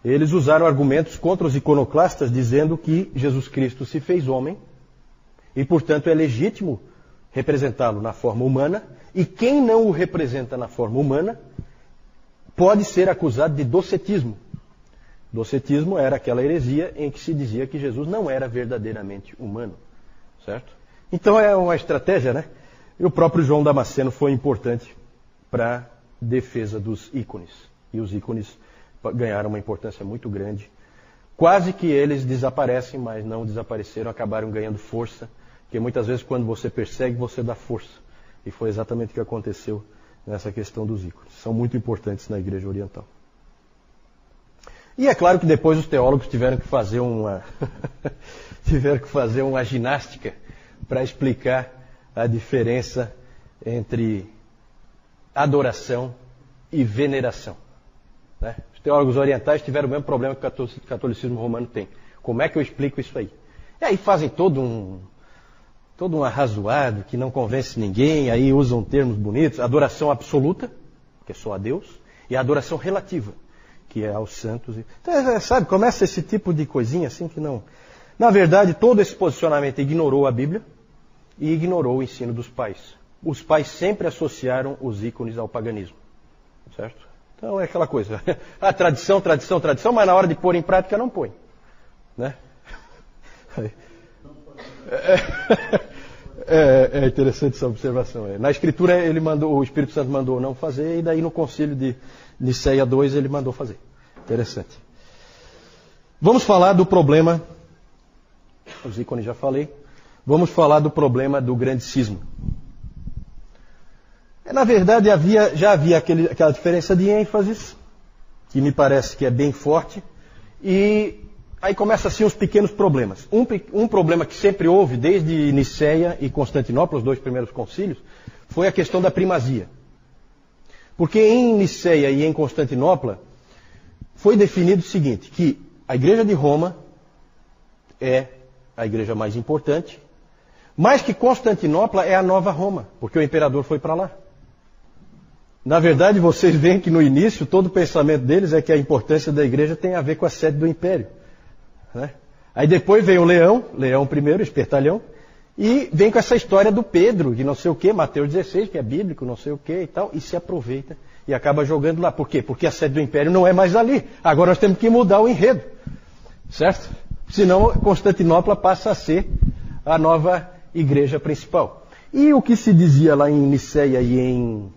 Eles usaram argumentos contra os iconoclastas, dizendo que Jesus Cristo se fez homem e, portanto, é legítimo representá-lo na forma humana, e quem não o representa na forma humana pode ser acusado de docetismo, Docetismo era aquela heresia em que se dizia que Jesus não era verdadeiramente humano, certo? Então é uma estratégia, né? E o próprio João Damasceno foi importante para a defesa dos ícones. E os ícones ganharam uma importância muito grande. Quase que eles desaparecem, mas não desapareceram, acabaram ganhando força. Porque muitas vezes quando você persegue, você dá força. E foi exatamente o que aconteceu nessa questão dos ícones. São muito importantes na Igreja Oriental. E é claro que depois os teólogos tiveram que fazer uma <laughs> tiveram que fazer uma ginástica para explicar a diferença entre adoração e veneração. Né? Os teólogos orientais tiveram o mesmo problema que o catolicismo romano tem. Como é que eu explico isso aí? E aí fazem todo um todo um arrazoado que não convence ninguém, aí usam termos bonitos, adoração absoluta, que é só a Deus, e adoração relativa, que é aos santos. Então, é, é, sabe, começa esse tipo de coisinha assim que não. Na verdade, todo esse posicionamento ignorou a Bíblia e ignorou o ensino dos pais. Os pais sempre associaram os ícones ao paganismo. Certo? Então é aquela coisa. A <laughs> tradição, tradição, tradição, mas na hora de pôr em prática não põe. Né? <laughs> É, é, interessante essa observação. É. Na escritura ele mandou, o Espírito Santo mandou não fazer, e daí no concílio de Niceia 2 ele mandou fazer. Interessante. Vamos falar do problema. Os ícones já falei. Vamos falar do problema do grande cisma. É, na verdade, havia, já havia aquele, aquela diferença de ênfases, que me parece que é bem forte, e aí começa assim os pequenos problemas. Um, um problema que sempre houve, desde Niceia e Constantinopla, os dois primeiros concílios, foi a questão da primazia. Porque em Niceia e em Constantinopla foi definido o seguinte, que a igreja de Roma é a igreja mais importante, mas que Constantinopla é a nova Roma, porque o imperador foi para lá. Na verdade, vocês veem que no início todo o pensamento deles é que a importância da igreja tem a ver com a sede do império. Né? Aí depois vem o leão, leão primeiro, espertalhão, e vem com essa história do Pedro, de não sei o que, Mateus 16, que é bíblico, não sei o que e tal, e se aproveita e acaba jogando lá. Por quê? Porque a sede do império não é mais ali. Agora nós temos que mudar o enredo. Certo? Senão Constantinopla passa a ser a nova igreja principal. E o que se dizia lá em Niceia e, em,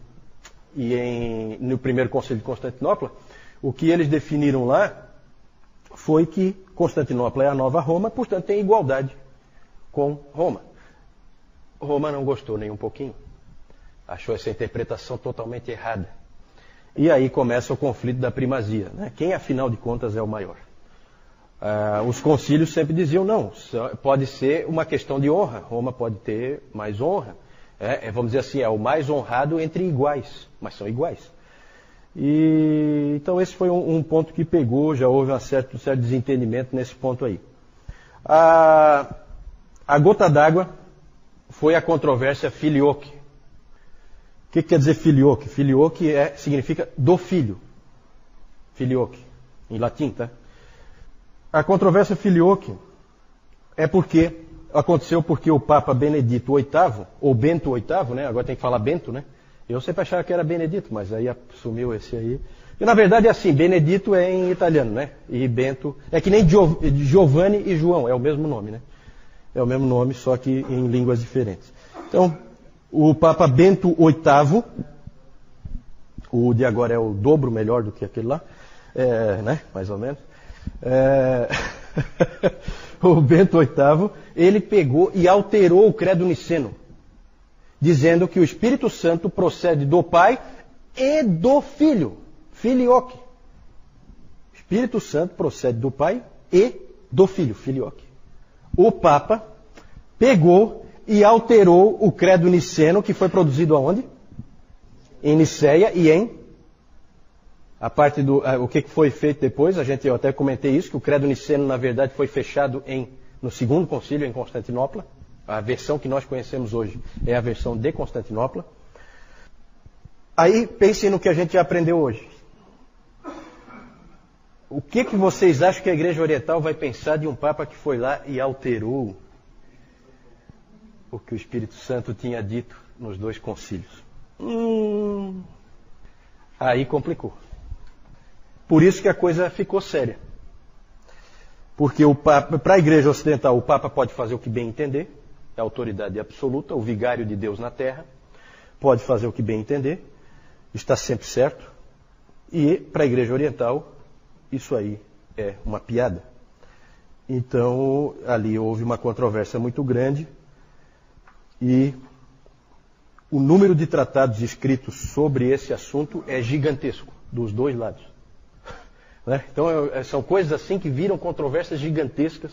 e em, no primeiro conselho de Constantinopla, o que eles definiram lá foi que Constantinopla é a nova Roma, portanto tem igualdade com Roma. Roma não gostou nem um pouquinho. Achou essa interpretação totalmente errada. E aí começa o conflito da primazia. Né? Quem, afinal de contas, é o maior? Ah, os concílios sempre diziam, não, pode ser uma questão de honra. Roma pode ter mais honra. É, é, vamos dizer assim, é o mais honrado entre iguais, mas são iguais. E, então esse foi um, um ponto que pegou, já houve um certo, um certo desentendimento nesse ponto aí. A, a gota d'água foi a controvérsia filioque. O que, que quer dizer filioque? Filioque é, significa do filho. Filioque, em latim, tá? A controvérsia filioque é porque aconteceu porque o Papa Benedito VIII, ou Bento VIII, né? Agora tem que falar Bento, né? Eu sempre achava que era Benedito, mas aí assumiu esse aí. E na verdade é assim, Benedito é em italiano, né? E Bento é que nem Giovanni e João, é o mesmo nome, né? É o mesmo nome, só que em línguas diferentes. Então, o Papa Bento VIII, o de agora é o dobro melhor do que aquele lá, é, né? Mais ou menos. É... <laughs> <laughs> o Bento VIII, ele pegou e alterou o credo niceno, dizendo que o Espírito Santo procede do Pai e do Filho, filioque. Espírito Santo procede do Pai e do Filho, filioque. O Papa pegou e alterou o credo niceno que foi produzido aonde? Em Niceia e em a parte do o que foi feito depois, a gente eu até comentei isso, que o credo niceno na verdade foi fechado em no segundo concílio em Constantinopla. A versão que nós conhecemos hoje é a versão de Constantinopla. Aí pensem no que a gente já aprendeu hoje. O que, que vocês acham que a Igreja Oriental vai pensar de um Papa que foi lá e alterou o que o Espírito Santo tinha dito nos dois concílios? Hum, aí complicou. Por isso que a coisa ficou séria. Porque para a igreja ocidental, o Papa pode fazer o que bem entender, é a autoridade absoluta, o vigário de Deus na terra, pode fazer o que bem entender, está sempre certo. E para a igreja oriental, isso aí é uma piada. Então, ali houve uma controvérsia muito grande e o número de tratados escritos sobre esse assunto é gigantesco, dos dois lados. Né? Então é, são coisas assim que viram controvérsias gigantescas.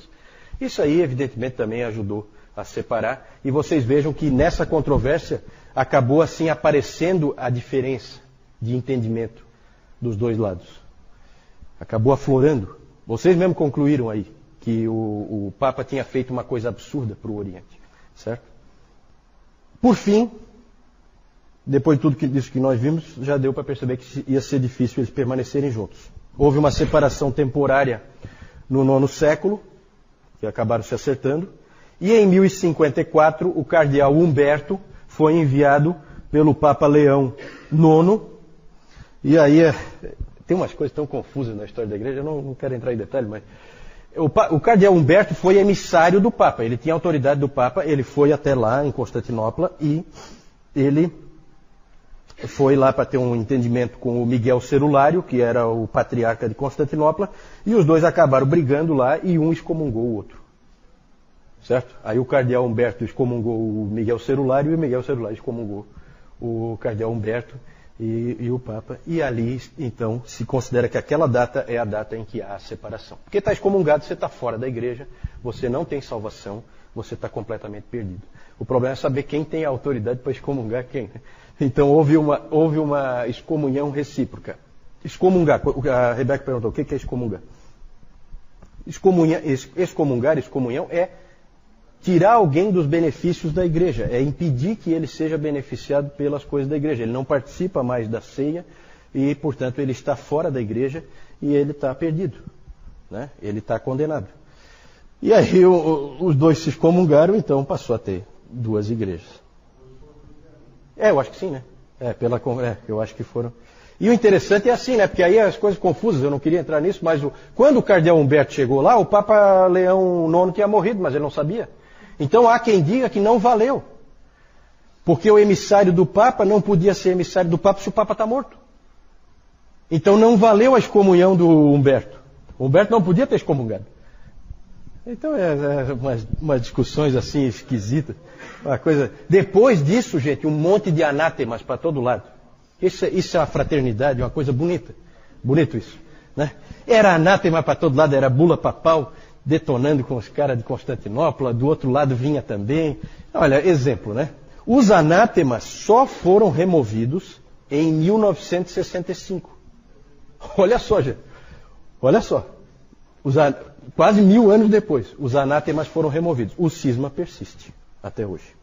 Isso aí, evidentemente, também ajudou a separar. E vocês vejam que nessa controvérsia acabou assim aparecendo a diferença de entendimento dos dois lados. Acabou aflorando. Vocês mesmo concluíram aí que o, o Papa tinha feito uma coisa absurda para o Oriente. Certo? Por fim, depois de tudo que, isso que nós vimos, já deu para perceber que ia ser difícil eles permanecerem juntos. Houve uma separação temporária no nono século, que acabaram se acertando, e em 1054 o cardeal Humberto foi enviado pelo Papa Leão IX, e aí é, tem umas coisas tão confusas na história da igreja, eu não, não quero entrar em detalhe, mas o, o, cardeal Humberto foi emissário do Papa, ele tinha autoridade do Papa, ele foi até lá em Constantinopla e ele foi lá para ter um entendimento com o Miguel Cerulário, que era o patriarca de Constantinopla, e os dois acabaram brigando lá e um excomungou o outro. Certo? Aí o cardeal Humberto excomungou o Miguel Cerulário e o Miguel Cerulário excomungou o cardeal Humberto e, e, o Papa. E ali, então, se considera que aquela data é a data em que há a separação. Porque está excomungado, você está fora da igreja, você não tem salvação, você está completamente perdido. O problema é saber quem tem a autoridade para excomungar quem. Então houve uma, houve uma excomunhão recíproca. Excomungar, a Rebeca perguntou, o que é excomungar? Excomunhar, excomungar, excomunhão é tirar alguém dos benefícios da igreja, é impedir que ele seja beneficiado pelas coisas da igreja. Ele não participa mais da ceia e, portanto, ele está fora da igreja e ele está perdido. Né? Ele está condenado. E aí o, os dois se excomungaram, então passou a ter duas igrejas. É, eu acho que sim, né? É, pela, é, eu acho que foram. E o interessante é assim, né? Porque aí as coisas confusas, eu não queria entrar nisso, mas o, quando o cardeal Humberto chegou lá, o Papa Leão IX tinha morrido, mas ele não sabia. Então há quem diga que não valeu. Porque o emissário do Papa não podia ser emissário do Papa se o Papa está morto. Então não valeu a excomunhão do Humberto. O Humberto não podia ter excomungado. Então é, é umas, umas discussões assim esquisitas. Uma coisa. Depois disso, gente, um monte de anátemas para todo lado. Isso, é, isso é uma fraternidade, uma coisa bonita. Bonito isso. Né? Era anátema para todo lado, era bula papal detonando com os caras de Constantinopla, do outro lado vinha também. Olha, exemplo, né? Os anátemas só foram removidos em 1965. Olha só, gente. Olha só. Os, quase mil anos depois, os anátemas foram removidos. O cisma persiste até hoje.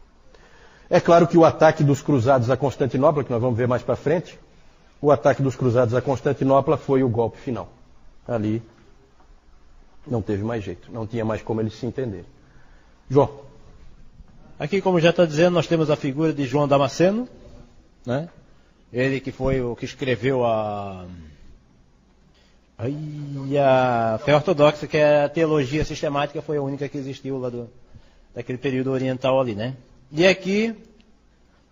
É claro que o ataque dos cruzados a Constantinopla, que nós vamos ver mais para frente, o ataque dos cruzados a Constantinopla foi o golpe final. Ali não teve mais jeito, não tinha mais como eles se entenderem. João. Aqui, como já está dizendo, nós temos a figura de João Damasceno, né? Ele que foi o que escreveu a e a fé ortodoxa, que é a teologia sistemática, foi a única que existiu lá do, daquele período oriental ali, né? E aqui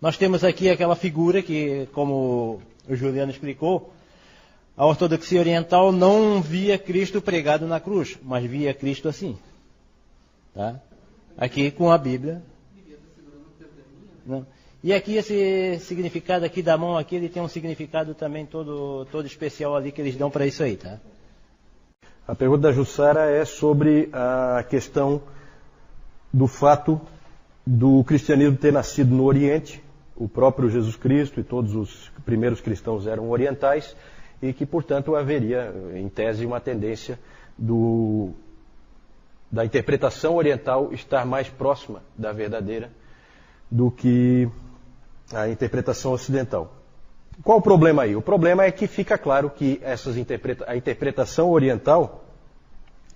nós temos aqui aquela figura que, como o Juliano explicou, a ortodoxia oriental não via Cristo pregado na cruz, mas via Cristo assim. Tá? Aqui com a Bíblia. Não. E aqui esse significado aqui da mão aqui, ele tem um significado também todo, todo especial ali que eles dão para isso aí, tá? A pergunta da Jussara é sobre a questão do fato do cristianismo ter nascido no Oriente, o próprio Jesus Cristo e todos os primeiros cristãos eram orientais, e que, portanto, haveria, em tese, uma tendência do, da interpretação oriental estar mais próxima da verdadeira do que a interpretação ocidental. Qual o problema aí? O problema é que fica claro que essas interpreta a interpretação oriental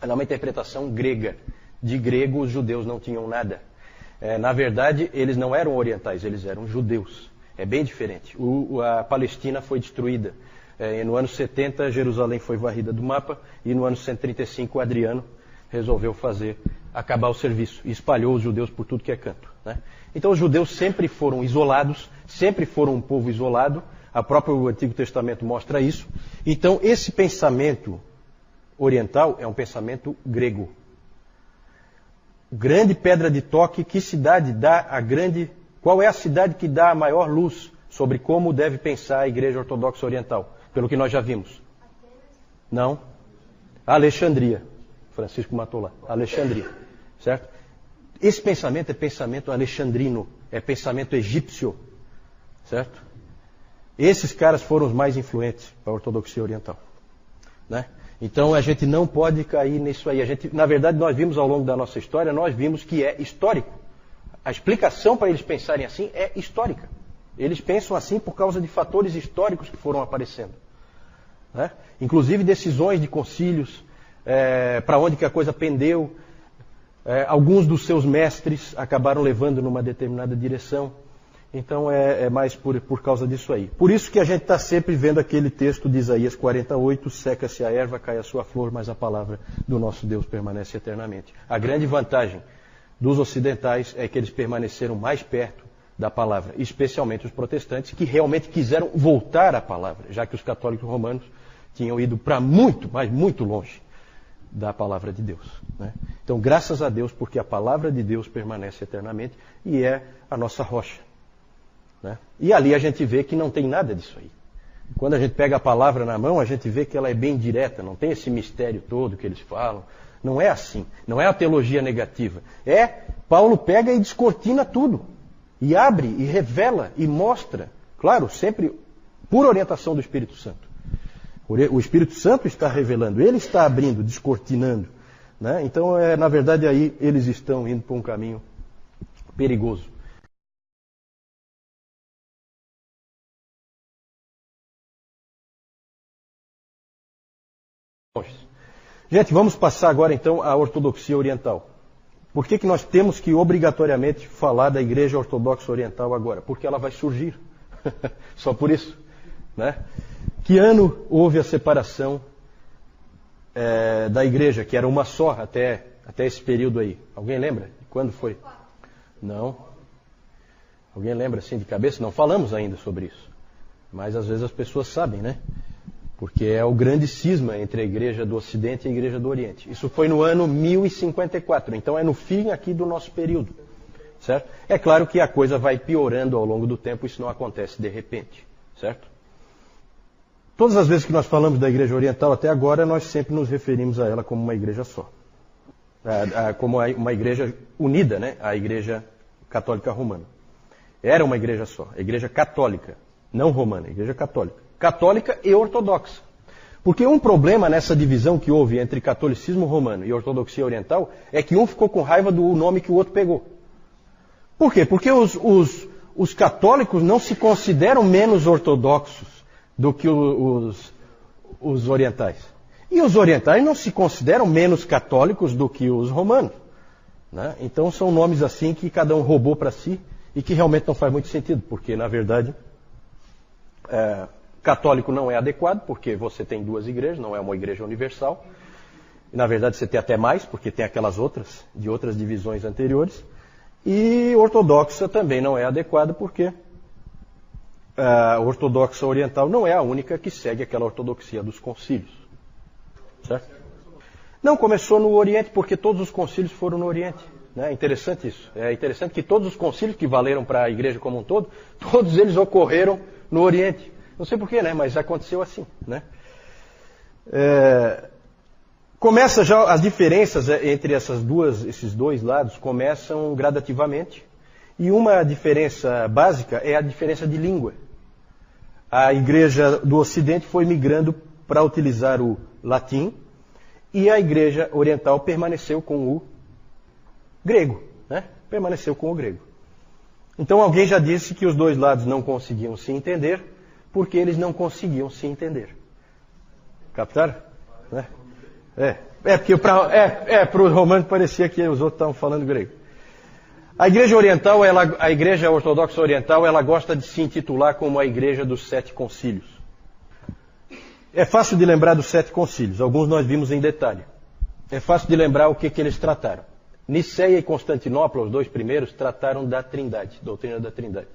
é uma interpretação grega. De grego, os judeus não tinham nada. É, na verdade, eles não eram orientais, eles eram judeus. É bem diferente. O, a Palestina foi destruída. É, no ano 70, Jerusalém foi varrida do mapa. E no ano 135, Adriano resolveu fazer acabar o serviço e espalhou os judeus por tudo que é canto. Né? Então, os judeus sempre foram isolados, sempre foram um povo isolado a próprio Antigo Testamento mostra isso. Então, esse pensamento oriental é um pensamento grego. Grande pedra de toque, que cidade dá a grande. Qual é a cidade que dá a maior luz sobre como deve pensar a Igreja Ortodoxa Oriental? Pelo que nós já vimos. Não. Alexandria. Francisco matou lá. Alexandria. Certo? Esse pensamento é pensamento alexandrino, é pensamento egípcio. Certo? Esses caras foram os mais influentes para a ortodoxia oriental. Né? Então a gente não pode cair nisso aí. A gente, na verdade, nós vimos ao longo da nossa história, nós vimos que é histórico. A explicação para eles pensarem assim é histórica. Eles pensam assim por causa de fatores históricos que foram aparecendo. Né? Inclusive decisões de concílios, é, para onde que a coisa pendeu. É, alguns dos seus mestres acabaram levando numa determinada direção. Então é, é mais por, por causa disso aí. Por isso que a gente está sempre vendo aquele texto de Isaías 48, seca-se a erva, cai a sua flor, mas a palavra do nosso Deus permanece eternamente. A grande vantagem dos ocidentais é que eles permaneceram mais perto da palavra, especialmente os protestantes, que realmente quiseram voltar à palavra, já que os católicos romanos tinham ido para muito, mas muito longe da palavra de Deus. Né? Então, graças a Deus, porque a palavra de Deus permanece eternamente e é a nossa rocha. Né? E ali a gente vê que não tem nada disso aí. Quando a gente pega a palavra na mão, a gente vê que ela é bem direta, não tem esse mistério todo que eles falam. Não é assim. Não é a teologia negativa. É, Paulo pega e descortina tudo. E abre, e revela, e mostra. Claro, sempre por orientação do Espírito Santo. O Espírito Santo está revelando, ele está abrindo, descortinando. Né? Então, é, na verdade, aí eles estão indo por um caminho perigoso. Gente, vamos passar agora então à ortodoxia oriental. Por que, que nós temos que obrigatoriamente falar da igreja ortodoxa oriental agora? Porque ela vai surgir. <laughs> Só por isso. Né? Que ano houve a separação é, da igreja, que era uma só até, até esse período aí? Alguém lembra? Quando foi? Não. Alguém lembra assim de cabeça? Não falamos ainda sobre isso. Mas às vezes as pessoas sabem, né? porque é o grande cisma entre a igreja do Ocidente e a igreja do Oriente. Isso foi no ano 1054, então é no fim aqui do nosso período. Certo? É claro que a coisa vai piorando ao longo do tempo, isso não acontece de repente. Certo? Todas as vezes que nós falamos da igreja oriental até agora, nós sempre nos referimos a ela como uma igreja só. Como uma igreja unida, né? A igreja católica romana. Era uma igreja só, a igreja católica, não romana, a igreja católica católica e ortodoxa. Porque um problema nessa divisão que houve entre catolicismo romano e ortodoxia oriental é que um ficou com raiva do nome que o outro pegou. Por quê? Porque os, os, os católicos não se consideram menos ortodoxos do que os, os orientais. E os orientais não se consideram menos católicos do que os romanos. Né? Então são nomes assim que cada um roubou para si e que realmente não faz muito sentido, porque na verdade é, Católico não é adequado, porque você tem duas igrejas, não é uma igreja universal. Na verdade, você tem até mais, porque tem aquelas outras, de outras divisões anteriores. E ortodoxa também não é adequada porque a ortodoxa oriental não é a única que segue aquela ortodoxia dos concílios. Certo? Não, começou no Oriente porque todos os concílios foram no Oriente. É interessante isso. É interessante que todos os concílios que valeram para a igreja como um todo, <laughs> todos eles ocorreram no Oriente. Não sei porquê, né? Mas aconteceu assim, né? É... Começa já as diferenças é, entre essas duas, esses dois lados começam gradativamente. E uma diferença básica é a diferença de língua. A igreja do Ocidente foi migrando para utilizar o latim e a igreja oriental permaneceu com o grego, né? Permaneceu com o grego. Então alguém já disse que os dois lados não conseguiam se entender porque eles não conseguiam se entender. Captaram? Né? É, é porque para é, é, os romanos parecia que os outros estavam falando grego. A igreja oriental, ela, a igreja ortodoxa oriental, ela gosta de se intitular como a igreja dos sete concílios. É fácil de lembrar dos sete concílios, alguns nós vimos em detalhe. É fácil de lembrar o que, que eles trataram. Niceia e Constantinopla, os dois primeiros, trataram da trindade, doutrina da trindade.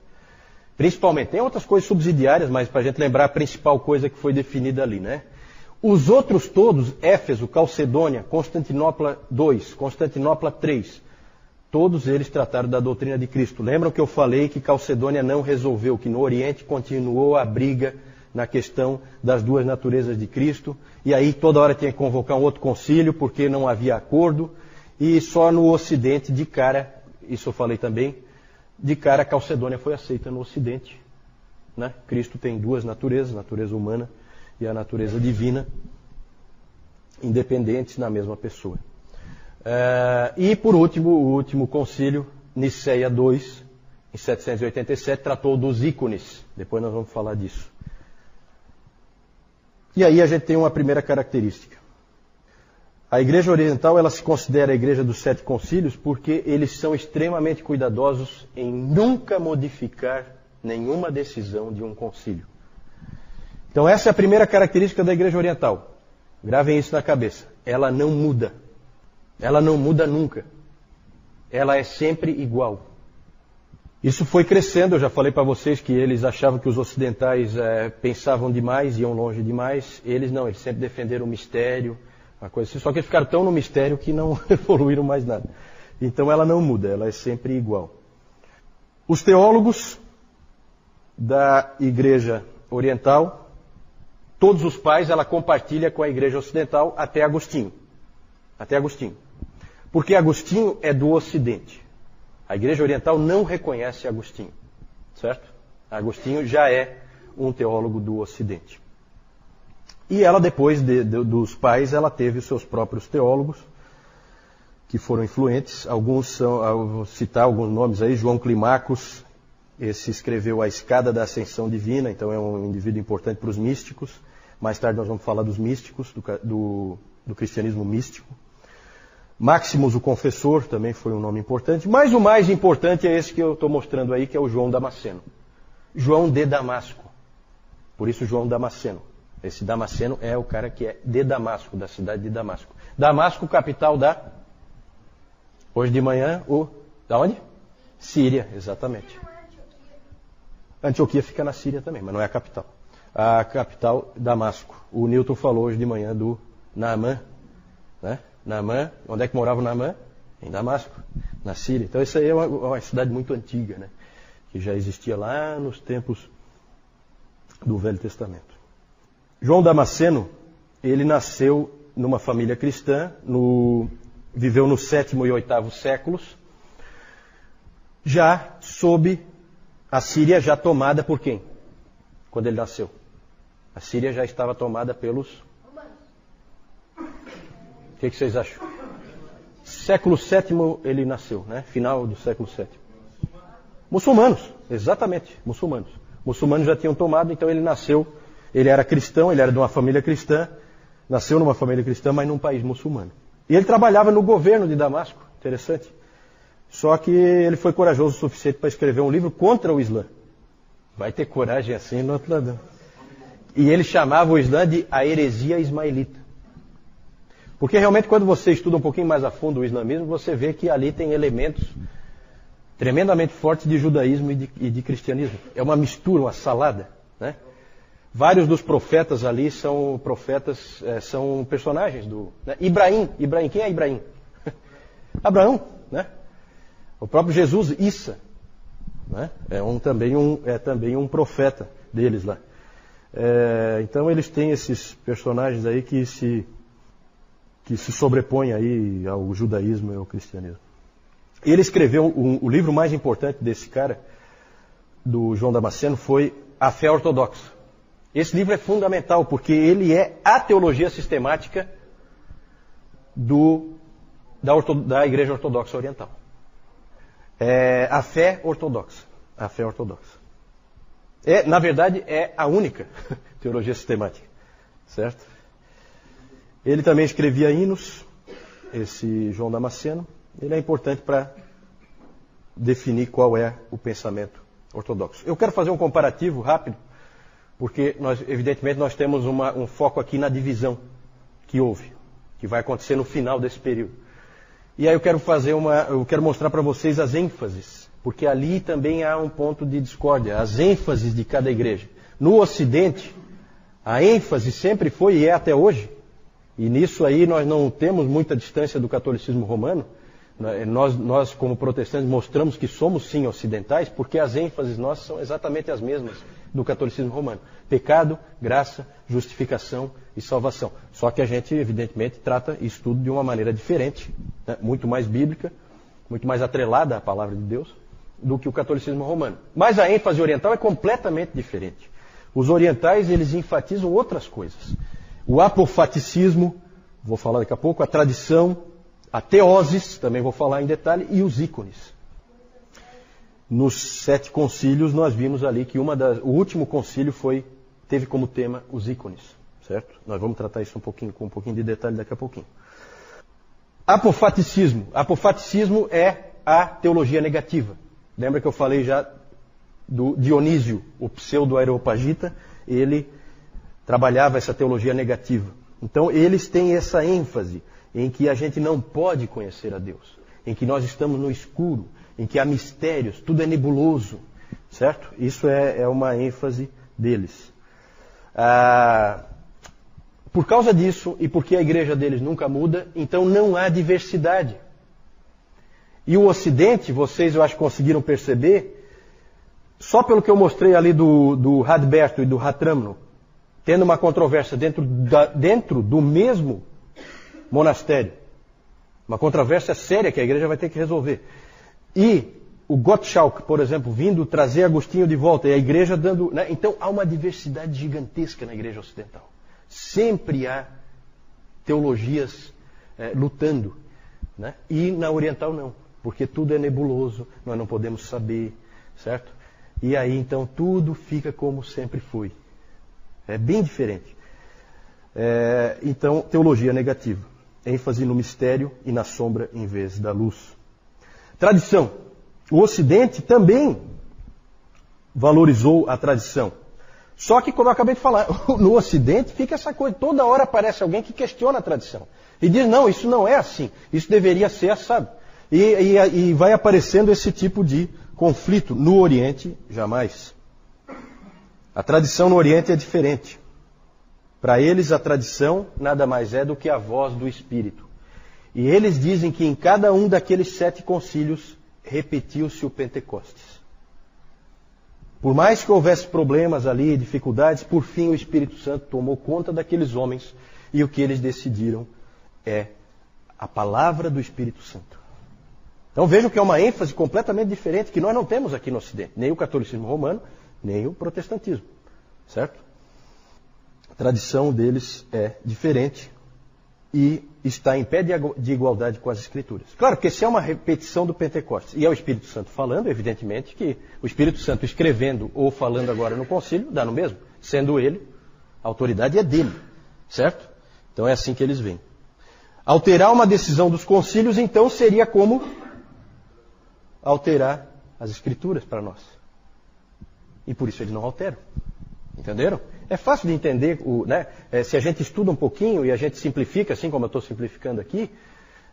Principalmente. Tem outras coisas subsidiárias, mas para a gente lembrar a principal coisa que foi definida ali, né? Os outros todos, Éfeso, Calcedônia, Constantinopla 2, Constantinopla 3, todos eles trataram da doutrina de Cristo. Lembram que eu falei que Calcedônia não resolveu, que no Oriente continuou a briga na questão das duas naturezas de Cristo, e aí toda hora tinha que convocar um outro concílio porque não havia acordo. E só no Ocidente, de cara, isso eu falei também, de cara Calcedônia foi aceita no Ocidente. Né? Cristo tem duas naturezas, a natureza humana e a natureza divina, independentes na mesma pessoa. Uh, e por último, o último concílio, Niceia II, em 787, tratou dos ícones. Depois nós vamos falar disso. E aí a gente tem uma primeira característica. A Igreja Oriental ela se considera a Igreja dos Sete Concílios porque eles são extremamente cuidadosos em nunca modificar nenhuma decisão de um concílio. Então essa é a primeira característica da Igreja Oriental. Gravem isso na cabeça. Ela não muda. Ela não muda nunca. Ela é sempre igual. Isso foi crescendo, eu já falei para vocês que eles achavam que os ocidentais é, pensavam demais, iam longe demais. Eles não, eles sempre defenderam o mistério, uma coisa assim, só que eles ficaram tão no mistério que não <laughs> evoluíram mais nada. Então ela não muda, ela é sempre igual. Os teólogos da Igreja Oriental, todos os pais, ela compartilha com a Igreja Ocidental até Agostinho. Até Agostinho. Porque Agostinho é do Ocidente. A Igreja Oriental não reconhece Agostinho. Certo? Agostinho já é um teólogo do Ocidente. E ela, depois de, de, dos pais, ela teve os seus próprios teólogos, que foram influentes. Alguns são, vou citar alguns nomes aí, João Climacus, esse escreveu A Escada da Ascensão Divina, então é um indivíduo importante para os místicos. Mais tarde nós vamos falar dos místicos, do, do, do cristianismo místico. Maximus, o confessor, também foi um nome importante. Mas o mais importante é esse que eu estou mostrando aí, que é o João Damasceno. João de Damasco. Por isso, João Damasceno. Esse Damasceno é o cara que é de Damasco, da cidade de Damasco. Damasco, capital da. Hoje de manhã, o. Da onde? Síria, exatamente. Antioquia fica na Síria também, mas não é a capital. A capital, Damasco. O Newton falou hoje de manhã do Naamã. Né? Naamã, onde é que morava o Naamã? Em Damasco, na Síria. Então, isso aí é uma, uma cidade muito antiga, né? que já existia lá nos tempos do Velho Testamento. João Damasceno, ele nasceu numa família cristã, no, viveu no sétimo e oitavo séculos, já sob a Síria já tomada por quem? Quando ele nasceu. A Síria já estava tomada pelos. O que, que vocês acham? Século VII ele nasceu, né? Final do século VII. Muçulmanos, exatamente, muçulmanos. Muçulmanos já tinham tomado, então ele nasceu ele era cristão, ele era de uma família cristã, nasceu numa família cristã, mas num país muçulmano. E ele trabalhava no governo de Damasco, interessante. Só que ele foi corajoso o suficiente para escrever um livro contra o Islã. Vai ter coragem assim no lado. E ele chamava o Islã de a heresia ismaelita. Porque realmente quando você estuda um pouquinho mais a fundo o islamismo, você vê que ali tem elementos tremendamente forte de judaísmo e de, e de cristianismo. É uma mistura, uma salada. Né? Vários dos profetas ali são profetas, é, são personagens do. Né? Ibrahim, Ibrahim, quem é Ibrahim? <laughs> Abraão, né? O próprio Jesus, Issa, né? é, um, também um, é também um profeta deles lá. É, então eles têm esses personagens aí que se, que se sobrepõem aí ao judaísmo e ao cristianismo. Ele escreveu um, o livro mais importante desse cara, do João Damasceno, foi A Fé Ortodoxa. Esse livro é fundamental porque ele é a teologia sistemática do, da, orto, da Igreja Ortodoxa Oriental. É a fé ortodoxa. A fé ortodoxa. É, na verdade, é a única <laughs> teologia sistemática. Certo? Ele também escrevia hinos, esse João Damasceno. Ele é importante para definir qual é o pensamento ortodoxo. Eu quero fazer um comparativo rápido, porque nós, evidentemente, nós temos uma, um foco aqui na divisão que houve, que vai acontecer no final desse período. E aí eu quero fazer uma, eu quero mostrar para vocês as ênfases porque ali também há um ponto de discórdia, as ênfases de cada igreja. No Ocidente, a ênfase sempre foi e é até hoje, e nisso aí nós não temos muita distância do catolicismo romano. Né? Nós, nós, como protestantes, mostramos que somos sim ocidentais, porque as ênfases nossas são exatamente as mesmas do catolicismo romano: pecado, graça, justificação e salvação. Só que a gente, evidentemente, trata isso tudo de uma maneira diferente, né? muito mais bíblica, muito mais atrelada à palavra de Deus do que o catolicismo romano. Mas a ênfase oriental é completamente diferente. Os orientais, eles enfatizam outras coisas. O apofaticismo, vou falar daqui a pouco, a tradição, a teoses, também vou falar em detalhe, e os ícones. Nos sete concílios, nós vimos ali que das, o último concílio foi, teve como tema os ícones, certo? Nós vamos tratar isso um pouquinho, com um pouquinho de detalhe daqui a pouquinho. Apofaticismo. Apofaticismo é a teologia negativa. Lembra que eu falei já do Dionísio, o pseudo-aeropagita? Ele trabalhava essa teologia negativa. Então, eles têm essa ênfase em que a gente não pode conhecer a Deus, em que nós estamos no escuro, em que há mistérios, tudo é nebuloso, certo? Isso é, é uma ênfase deles. Ah, por causa disso, e porque a igreja deles nunca muda, então não há diversidade. E o Ocidente, vocês eu acho que conseguiram perceber, só pelo que eu mostrei ali do, do Radberto e do Ratramno, tendo uma controvérsia dentro, da, dentro do mesmo monastério. Uma controvérsia séria que a igreja vai ter que resolver. E o Gottschalk, por exemplo, vindo trazer Agostinho de volta, e a igreja dando. Né? Então há uma diversidade gigantesca na igreja ocidental. Sempre há teologias é, lutando. Né? E na oriental não porque tudo é nebuloso, nós não podemos saber, certo? E aí então tudo fica como sempre foi. É bem diferente. É, então, teologia negativa. ênfase no mistério e na sombra em vez da luz. Tradição. O Ocidente também valorizou a tradição. Só que, como eu acabei de falar, <laughs> no Ocidente fica essa coisa, toda hora aparece alguém que questiona a tradição. E diz, não, isso não é assim, isso deveria ser assado. E, e, e vai aparecendo esse tipo de conflito. No Oriente, jamais. A tradição no Oriente é diferente. Para eles, a tradição nada mais é do que a voz do Espírito. E eles dizem que em cada um daqueles sete concílios repetiu-se o Pentecostes. Por mais que houvesse problemas ali, dificuldades, por fim o Espírito Santo tomou conta daqueles homens e o que eles decidiram é a palavra do Espírito Santo. Então vejam que é uma ênfase completamente diferente que nós não temos aqui no Ocidente, nem o catolicismo romano, nem o protestantismo. Certo? A tradição deles é diferente e está em pé de igualdade com as Escrituras. Claro que se é uma repetição do Pentecostes e é o Espírito Santo falando, evidentemente que o Espírito Santo escrevendo ou falando agora no concílio dá no mesmo, sendo ele, a autoridade é dele, certo? Então é assim que eles veem. Alterar uma decisão dos concílios, então, seria como alterar as escrituras para nós. E por isso eles não alteram. Entenderam? É fácil de entender, o, né? É, se a gente estuda um pouquinho e a gente simplifica, assim como eu estou simplificando aqui,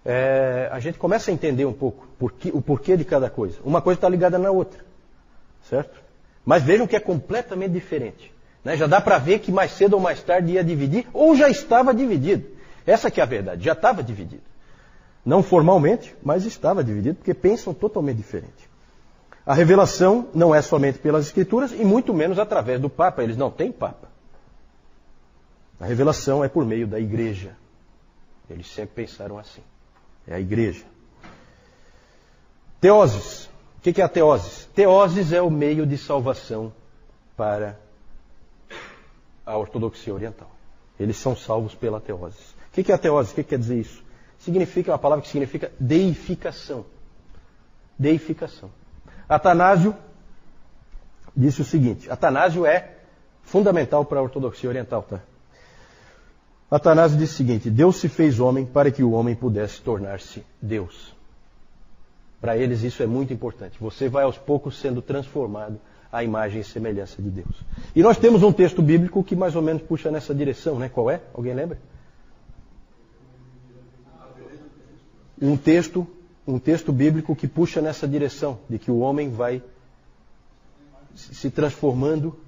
é, a gente começa a entender um pouco o porquê de cada coisa. Uma coisa está ligada na outra, certo? Mas vejam que é completamente diferente. Né? Já dá para ver que mais cedo ou mais tarde ia dividir, ou já estava dividido. Essa que é a verdade, já estava dividido. Não formalmente, mas estava dividido, porque pensam totalmente diferente. A revelação não é somente pelas Escrituras e muito menos através do Papa. Eles não têm Papa. A revelação é por meio da igreja. Eles sempre pensaram assim. É a igreja. Teoses. O que é a teoses? Teoses é o meio de salvação para a ortodoxia oriental. Eles são salvos pela teoses. O que é a teose? O que quer dizer isso? Significa uma palavra que significa deificação. Deificação. Atanásio disse o seguinte: Atanásio é fundamental para a ortodoxia oriental, tá? Atanásio disse o seguinte: Deus se fez homem para que o homem pudesse tornar-se Deus. Para eles isso é muito importante. Você vai aos poucos sendo transformado à imagem e semelhança de Deus. E nós temos um texto bíblico que mais ou menos puxa nessa direção, né? Qual é? Alguém lembra? Um texto, um texto bíblico que puxa nessa direção de que o homem vai se transformando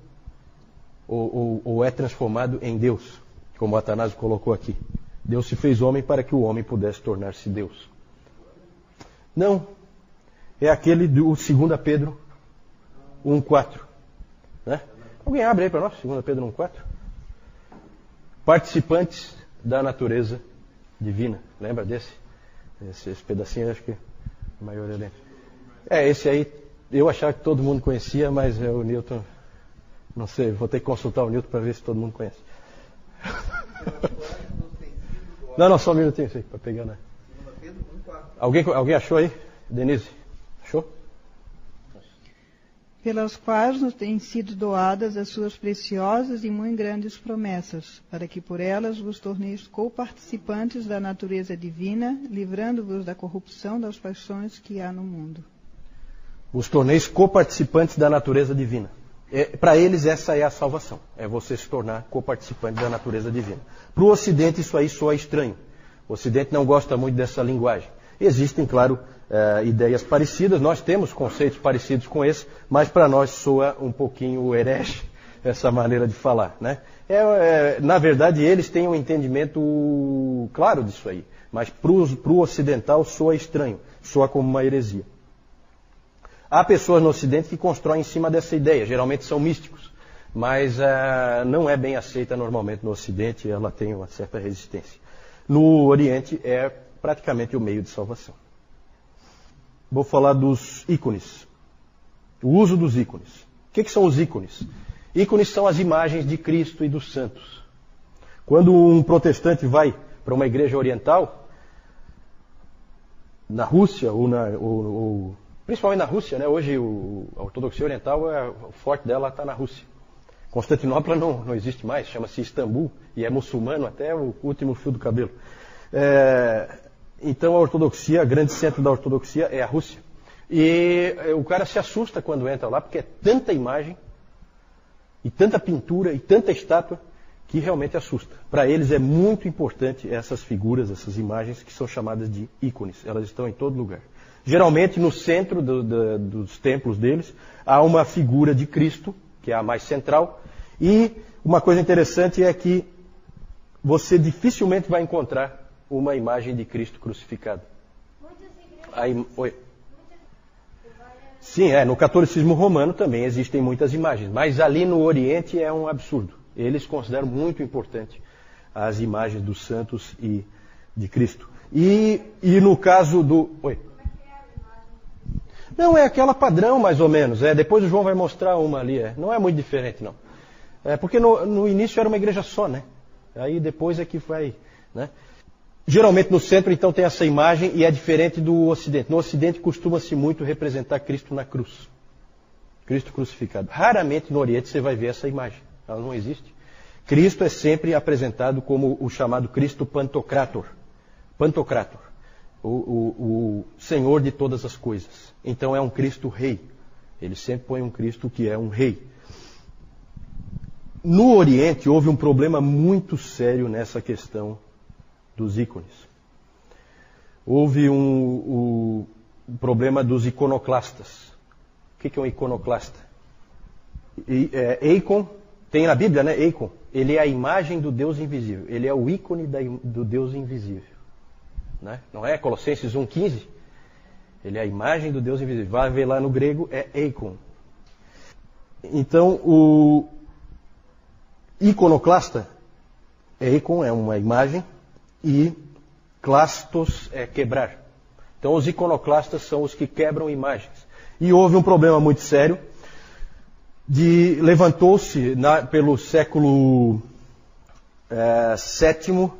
ou, ou, ou é transformado em Deus como Atanásio colocou aqui. Deus se fez homem para que o homem pudesse tornar-se Deus. Não. É aquele do 2 Pedro 1,4. Né? Alguém abre aí para nós, 2 Pedro 1,4? Participantes da natureza divina. Lembra desse? Esse, esse pedacinho, acho que a maioria lembra. É, esse aí eu achava que todo mundo conhecia, mas é o Newton. Não sei, vou ter que consultar o Newton para ver se todo mundo conhece. <laughs> Não, não, só um minutinho para pegar, né? Alguém, alguém achou aí? Denise, achou? Pelas quais nos têm sido doadas as suas preciosas e muito grandes promessas, para que por elas vos torneis co-participantes da natureza divina, livrando-vos da corrupção das paixões que há no mundo. Vos torneis co-participantes da natureza divina. É, Para eles, essa é a salvação. É você se tornar coparticipante da natureza divina. Para o Ocidente, isso aí soa estranho. O Ocidente não gosta muito dessa linguagem. Existem, claro, é, ideias parecidas, nós temos conceitos parecidos com esse, mas para nós soa um pouquinho herege essa maneira de falar. Né? É, é, na verdade, eles têm um entendimento claro disso aí, mas para o ocidental soa estranho, soa como uma heresia. Há pessoas no Ocidente que constroem em cima dessa ideia, geralmente são místicos, mas uh, não é bem aceita normalmente no Ocidente, ela tem uma certa resistência. No Oriente é praticamente o meio de salvação. Vou falar dos ícones. O uso dos ícones. O que, que são os ícones? Ícones são as imagens de Cristo e dos santos. Quando um protestante vai para uma igreja oriental, na Rússia ou, na, ou, ou Principalmente na Rússia, né? Hoje o, a ortodoxia oriental, é, o forte dela está na Rússia. Constantinopla não, não existe mais, chama-se Istambul e é muçulmano até o último fio do cabelo. É, então a ortodoxia, o grande centro da ortodoxia é a Rússia. E é, o cara se assusta quando entra lá, porque é tanta imagem, e tanta pintura, e tanta estátua, que realmente assusta. Para eles é muito importante essas figuras, essas imagens que são chamadas de ícones. Elas estão em todo lugar. Geralmente, no centro do, do, dos templos deles, há uma figura de Cristo, que é a mais central. E uma coisa interessante é que você dificilmente vai encontrar uma imagem de Cristo crucificado. Aí, oi. Sim, é. No catolicismo romano também existem muitas imagens, mas ali no Oriente é um absurdo. Eles consideram muito importante as imagens dos santos e de Cristo. E, e no caso do. Oi. Não, é aquela padrão, mais ou menos. É, depois o João vai mostrar uma ali. É. Não é muito diferente, não. É, porque no, no início era uma igreja só, né? Aí depois é que vai. Né? Geralmente no centro, então, tem essa imagem e é diferente do Ocidente. No Ocidente costuma-se muito representar Cristo na cruz. Cristo crucificado. Raramente no Oriente você vai ver essa imagem. Ela não existe. Cristo é sempre apresentado como o chamado Cristo Pantocrator. Pantocrator o, o, o Senhor de todas as coisas. Então é um Cristo rei. Ele sempre põe um Cristo que é um rei. No Oriente houve um problema muito sério nessa questão dos ícones. houve um, um problema dos iconoclastas. O que é um iconoclasta? E, é, Eikon, tem na Bíblia, né? Eikon. Ele é a imagem do Deus invisível. Ele é o ícone da, do Deus invisível. Né? Não é Colossenses 1,15? Ele é a imagem do Deus invisível. Vai ver lá no grego, é Eikon. Então, o iconoclasta, Eikon é uma imagem e clastos é quebrar. Então, os iconoclastas são os que quebram imagens. E houve um problema muito sério de levantou-se pelo século é, sétimo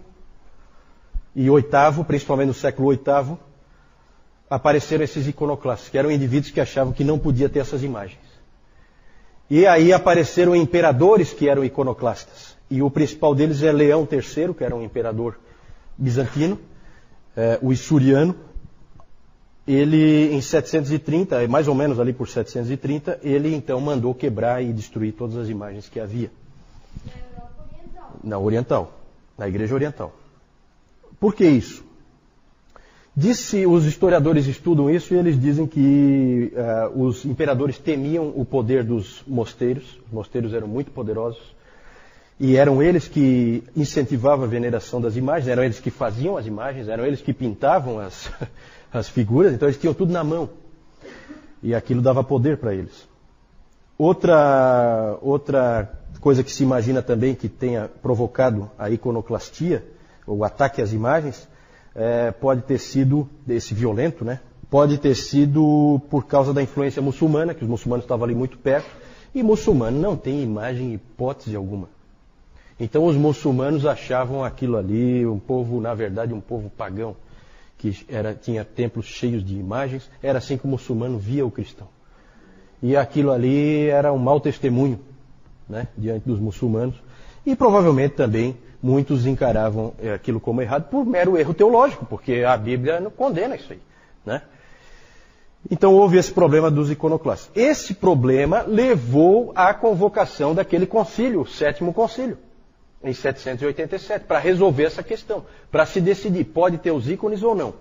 e oitavo, principalmente no século oitavo, apareceram esses iconoclastas, que eram indivíduos que achavam que não podia ter essas imagens. E aí apareceram imperadores que eram iconoclastas. E o principal deles é Leão III, que era um imperador bizantino, é, o Isuriano, ele em 730, mais ou menos ali por 730, ele então mandou quebrar e destruir todas as imagens que havia. Na oriental, na igreja oriental. Por que isso? Disse, os historiadores estudam isso e eles dizem que uh, os imperadores temiam o poder dos mosteiros. Os mosteiros eram muito poderosos e eram eles que incentivavam a veneração das imagens, eram eles que faziam as imagens, eram eles que pintavam as, <laughs> as figuras, então eles tinham tudo na mão. E aquilo dava poder para eles. Outra, outra coisa que se imagina também que tenha provocado a iconoclastia, o ataque às imagens, é, pode ter sido, esse violento, né? Pode ter sido por causa da influência muçulmana, que os muçulmanos estavam ali muito perto, e muçulmano não tem imagem hipótese alguma. Então os muçulmanos achavam aquilo ali um povo, na verdade, um povo pagão que era, tinha templos cheios de imagens, era assim que o muçulmano via o cristão. E aquilo ali era um mau testemunho né, diante dos muçulmanos. E provavelmente também muitos encaravam eh, aquilo como errado por mero erro teológico, porque a Bíblia não condena isso aí. Né? Então houve esse problema dos iconoclastas. Esse problema levou à convocação daquele concílio, o sétimo concílio em 787, para resolver essa questão, para se decidir, pode ter os ícones ou não.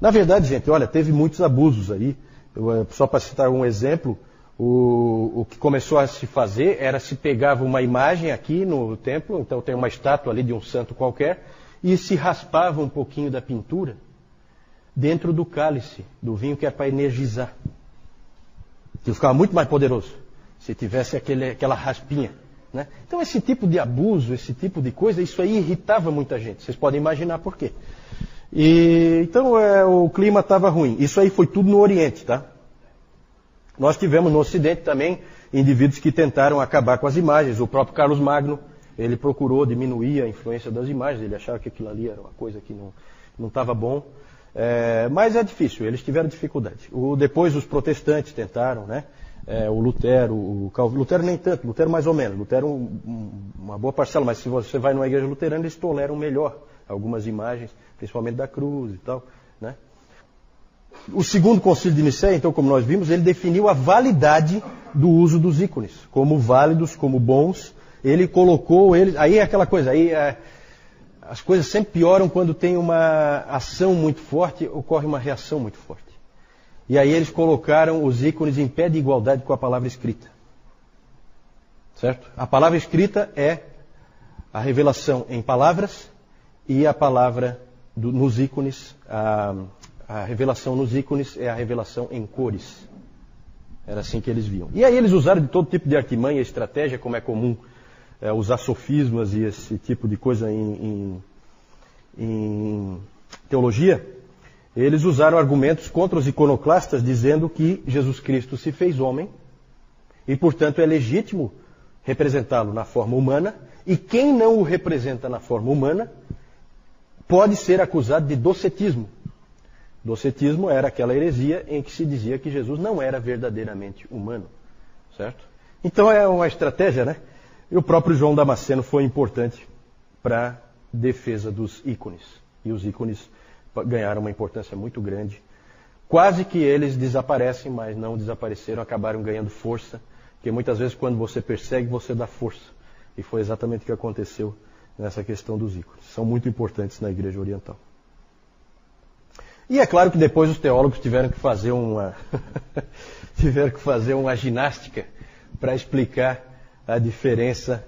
Na verdade, gente, olha, teve muitos abusos aí. Eu, eh, só para citar um exemplo, o, o, que começou a se fazer era se pegava uma imagem aqui no templo, então tem uma estátua ali de um santo qualquer, e se raspava um pouquinho da pintura dentro do cálice do vinho que é para energizar. Que ficava muito mais poderoso se tivesse aquele, aquela raspinha. Né? Então, esse tipo de abuso, esse tipo de coisa, isso aí irritava muita gente. Vocês podem imaginar por quê. E, então, é, o clima estava ruim. Isso aí foi tudo no Oriente, tá? Nós tivemos no Ocidente também indivíduos que tentaram acabar com as imagens. O próprio Carlos Magno, ele procurou diminuir a influência das imagens. Ele achava que aquilo ali era uma coisa que não estava bom. É, mas é difícil, eles tiveram dificuldade. O, depois os protestantes tentaram, né? É, o Lutero, o Calvino, Lutero nem tanto, Lutero mais ou menos, Lutero um, um, uma boa parcela, mas se você vai numa igreja luterana, eles toleram melhor algumas imagens, principalmente da cruz e tal, né? O segundo concílio de Nicéia, então, como nós vimos, ele definiu a validade do uso dos ícones, como válidos, como bons. Ele colocou eles. Aí é aquela coisa, aí é, as coisas sempre pioram quando tem uma ação muito forte, ocorre uma reação muito forte. E aí eles colocaram os ícones em pé de igualdade com a palavra escrita. Certo? A palavra escrita é a revelação em palavras e a palavra do, nos ícones, a, a revelação nos ícones é a revelação em cores. Era assim que eles viam. E aí eles usaram de todo tipo de artimanha estratégia, como é comum é, usar sofismas e esse tipo de coisa em, em, em teologia eles usaram argumentos contra os iconoclastas, dizendo que Jesus Cristo se fez homem e, portanto, é legítimo representá-lo na forma humana, e quem não o representa na forma humana pode ser acusado de docetismo. Docetismo era aquela heresia em que se dizia que Jesus não era verdadeiramente humano, certo? Então é uma estratégia, né? E o próprio João Damasceno foi importante para a defesa dos ícones. E os ícones ganharam uma importância muito grande. Quase que eles desaparecem, mas não desapareceram, acabaram ganhando força, porque muitas vezes quando você persegue, você dá força. E foi exatamente o que aconteceu nessa questão dos ícones. São muito importantes na Igreja Oriental. E é claro que depois os teólogos tiveram que fazer uma <laughs> tiveram que fazer uma ginástica para explicar a diferença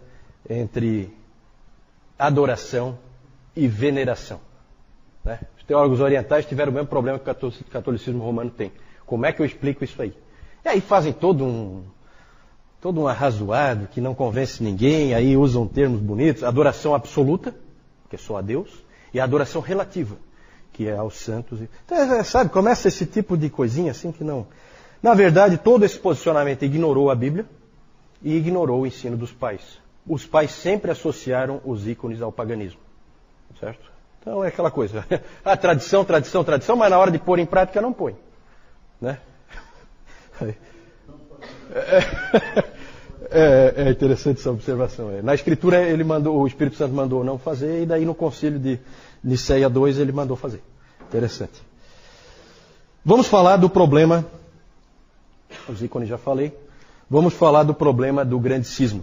entre adoração e veneração. Né? Os teólogos orientais tiveram o mesmo problema que o catolicismo romano tem. Como é que eu explico isso aí? E aí fazem todo um todo um arrazoado que não convence ninguém, aí usam termos bonitos, adoração absoluta, que é só a Deus, e adoração relativa, que é aos santos. Então, é, sabe, começa esse tipo de coisinha assim que não. Na verdade, todo esse posicionamento ignorou a Bíblia e ignorou o ensino dos pais. Os pais sempre associaram os ícones ao paganismo. Certo? Então é aquela coisa. A <laughs> tradição, tradição, tradição, mas na hora de pôr em prática não põe. Né? <laughs> É, é, interessante essa observação. É. Na escritura ele mandou, o Espírito Santo mandou não fazer, e daí no concílio de Niceia 2 ele mandou fazer. Interessante. Vamos falar do problema. Os ícones já falei. Vamos falar do problema do grande cisma.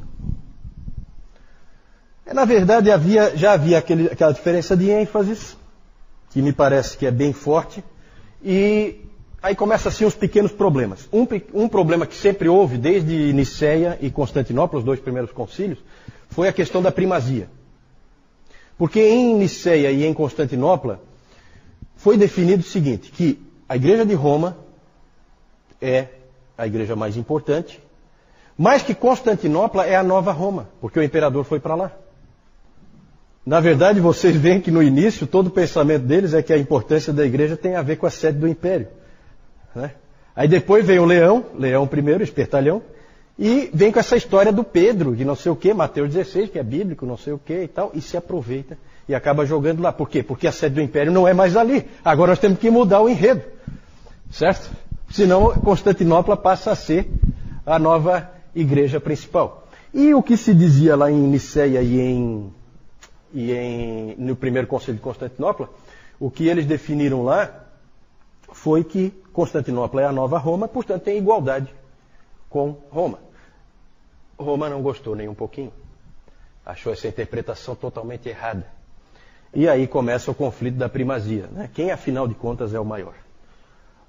É, na verdade, havia, já havia aquele, aquela diferença de ênfases, que me parece que é bem forte, e aí começam assim os pequenos problemas. Um, um problema que sempre houve, desde Niceia e Constantinopla, os dois primeiros concílios, foi a questão da primazia. Porque em Niceia e em Constantinopla foi definido o seguinte, que a igreja de Roma é a igreja mais importante, mas que Constantinopla é a nova Roma, porque o imperador foi para lá. Na verdade, vocês veem que no início todo o pensamento deles é que a importância da igreja tem a ver com a sede do império. Né? Aí depois vem o leão, leão primeiro, espertalhão, e vem com essa história do Pedro, de não sei o que, Mateus 16, que é bíblico, não sei o que e tal, e se aproveita e acaba jogando lá. Por quê? Porque a sede do império não é mais ali. Agora nós temos que mudar o enredo. Certo? Senão Constantinopla passa a ser a nova igreja principal. E o que se dizia lá em Niceia e em e em, no primeiro Conselho de Constantinopla, o que eles definiram lá foi que Constantinopla é a nova Roma, portanto tem igualdade com Roma. Roma não gostou nem um pouquinho. Achou essa interpretação totalmente errada. E aí começa o conflito da primazia. Né? Quem, afinal de contas, é o maior?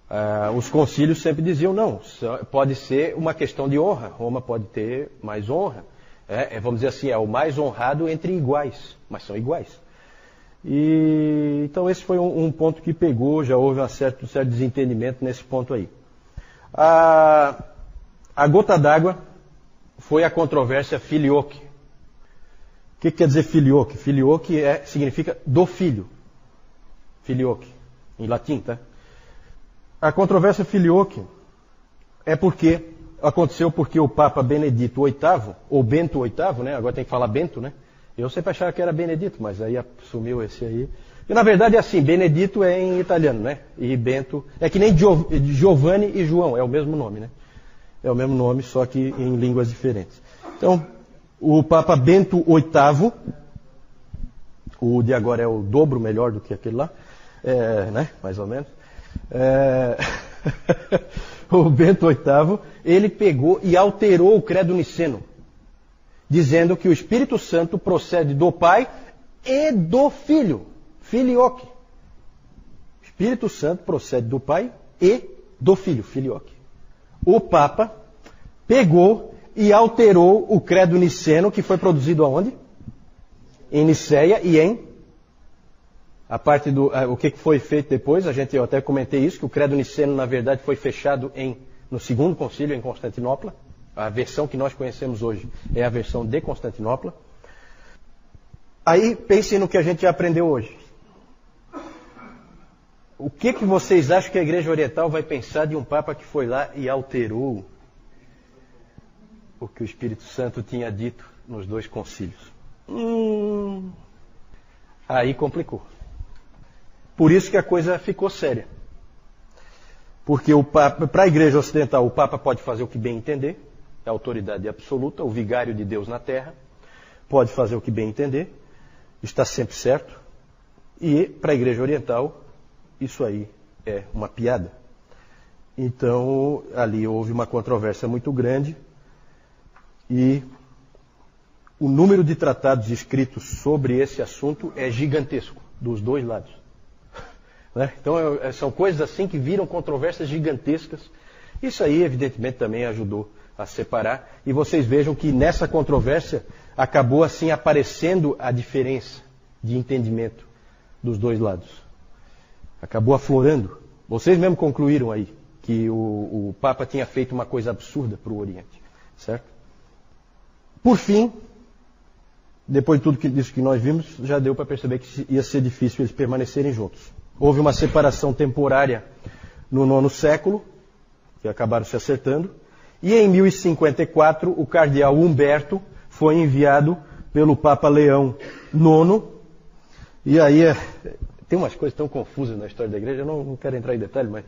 Ah, os concílios sempre diziam: não, pode ser uma questão de honra. Roma pode ter mais honra. É, é, vamos dizer assim, é o mais honrado entre iguais, mas são iguais. E, então esse foi um, um ponto que pegou, já houve um certo, um certo desentendimento nesse ponto aí. A, a gota d'água foi a controvérsia filioque. O que, que, quer dizer filioque? Filioque é, significa do filho. Filioque, em latim, tá? A controvérsia filioque é porque aconteceu porque o Papa Benedito VIII, ou Bento VIII, né? Agora tem que falar Bento, né? Eu sempre achava que era Benedito, mas aí assumiu esse aí. E na verdade é assim, Benedito é em italiano, né? E Bento é que nem Giovanni e João, é o mesmo nome, né? É o mesmo nome, só que em línguas diferentes. Então, o Papa Bento VIII, o de agora é o dobro melhor do que aquele lá, é, né? Mais ou menos. É... <laughs> <laughs> o Bento VIII, ele pegou e alterou o credo niceno, dizendo que o Espírito Santo procede do Pai e do Filho, filioque. Espírito Santo procede do Pai e do Filho, filioque. O Papa pegou e alterou o credo niceno que foi produzido aonde? Em Niceia e em a parte do o que foi feito depois, a gente eu até comentei isso, que o credo niceno na verdade foi fechado em no segundo concílio em Constantinopla. A versão que nós conhecemos hoje é a versão de Constantinopla. Aí pensem no que a gente já aprendeu hoje. O que, que vocês acham que a Igreja Oriental vai pensar de um Papa que foi lá e alterou o que o Espírito Santo tinha dito nos dois concílios? Hum, aí complicou. Por isso que a coisa ficou séria. Porque para a igreja ocidental, o Papa pode fazer o que bem entender, é a autoridade absoluta, o vigário de Deus na terra, pode fazer o que bem entender, está sempre certo. E para a igreja oriental, isso aí é uma piada. Então, ali houve uma controvérsia muito grande e o número de tratados escritos sobre esse assunto é gigantesco, dos dois lados. Né? Então é, são coisas assim que viram controvérsias gigantescas. Isso aí, evidentemente, também ajudou a separar. E vocês vejam que nessa controvérsia acabou assim aparecendo a diferença de entendimento dos dois lados. Acabou aflorando. Vocês mesmo concluíram aí que o, o Papa tinha feito uma coisa absurda para o Oriente, certo? Por fim, depois de tudo que, isso que nós vimos, já deu para perceber que ia ser difícil eles permanecerem juntos. Houve uma separação temporária no nono século, que acabaram se acertando, e em 1054 o cardeal Humberto foi enviado pelo Papa Leão IX, e aí é, tem umas coisas tão confusas na história da igreja, eu não, não quero entrar em detalhe, mas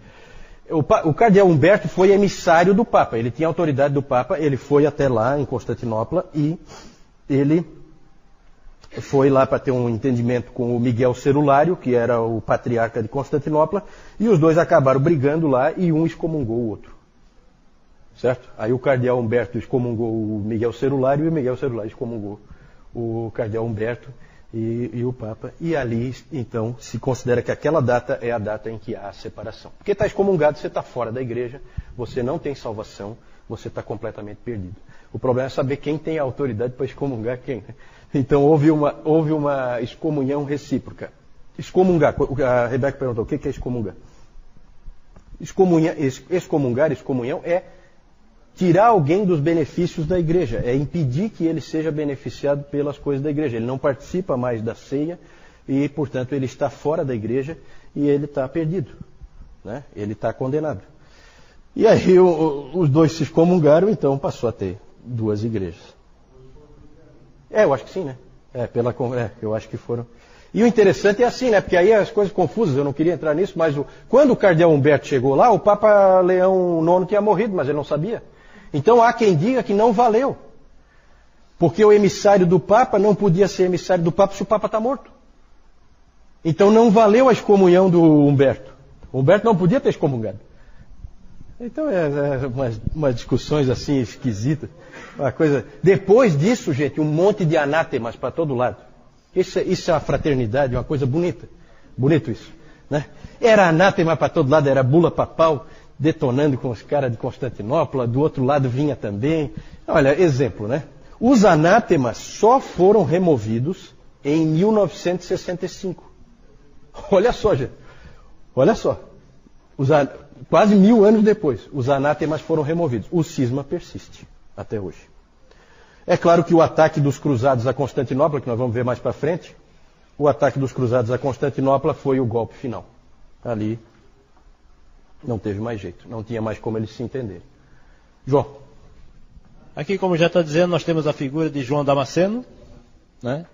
o, o, cardeal Humberto foi emissário do Papa, ele tinha autoridade do Papa, ele foi até lá em Constantinopla e ele foi lá para ter um entendimento com o Miguel Cerulário, que era o patriarca de Constantinopla, e os dois acabaram brigando lá e um excomungou o outro. Certo? Aí o cardeal Humberto excomungou o Miguel Cerulário e o Miguel Cerulário excomungou o cardeal Humberto e, e, o Papa. E ali, então, se considera que aquela data é a data em que há a separação. Porque está excomungado, você está fora da igreja, você não tem salvação, você está completamente perdido. O problema é saber quem tem a autoridade para excomungar quem. Né? Então houve uma, houve uma excomunhão recíproca. Excomungar, a Rebeca perguntou, o que é excomungar? Excomunhar, excomungar, excomunhão é tirar alguém dos benefícios da igreja, é impedir que ele seja beneficiado pelas coisas da igreja. Ele não participa mais da ceia e, portanto, ele está fora da igreja e ele está perdido. Né? Ele está condenado. E aí o, os dois se excomungaram, então passou a ter duas igrejas. É, eu acho que sim, né? É, pela, é, eu acho que foram. E o interessante é assim, né? Porque aí as coisas confusas, eu não queria entrar nisso, mas o, quando o cardeal Humberto chegou lá, o Papa Leão IX tinha morrido, mas ele não sabia. Então há quem diga que não valeu. Porque o emissário do Papa não podia ser emissário do Papa se o Papa está morto. Então não valeu a excomunhão do Humberto. O Humberto não podia ter excomungado. Então é, é umas, umas, discussões assim esquisitas. Uma coisa. Depois disso, gente, um monte de anátemas para todo lado. Isso, é, isso é uma fraternidade, uma coisa bonita. Bonito isso. Né? Era anátema para todo lado, era bula papal detonando com os caras de Constantinopla, do outro lado vinha também. Olha, exemplo, né? Os anátemas só foram removidos em 1965. Olha só, gente. Olha só. Os, quase mil anos depois, os anátemas foram removidos. O cisma persiste até hoje. É claro que o ataque dos cruzados a Constantinopla, que nós vamos ver mais para frente, o ataque dos cruzados a Constantinopla foi o golpe final. Ali não teve mais jeito, não tinha mais como eles se entenderem. João. Aqui, como já está dizendo, nós temos a figura de João Damasceno, né?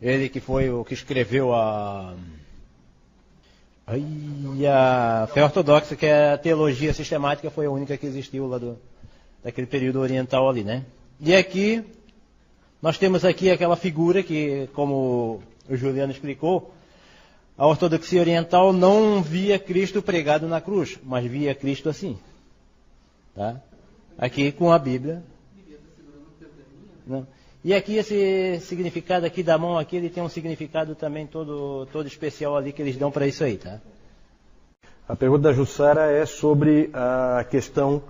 Ele que foi o que escreveu a a fé ortodoxa, que é a teologia sistemática, foi a única que existiu lá do, daquele período oriental ali, né? E aqui, nós temos aqui aquela figura que, como o Juliano explicou, a ortodoxia oriental não via Cristo pregado na cruz, mas via Cristo assim. Tá? Aqui com a Bíblia. Não. E aqui esse significado aqui da mão aqui, ele tem um significado também todo, todo especial ali que eles dão para isso aí, tá? A pergunta da Jussara é sobre a questão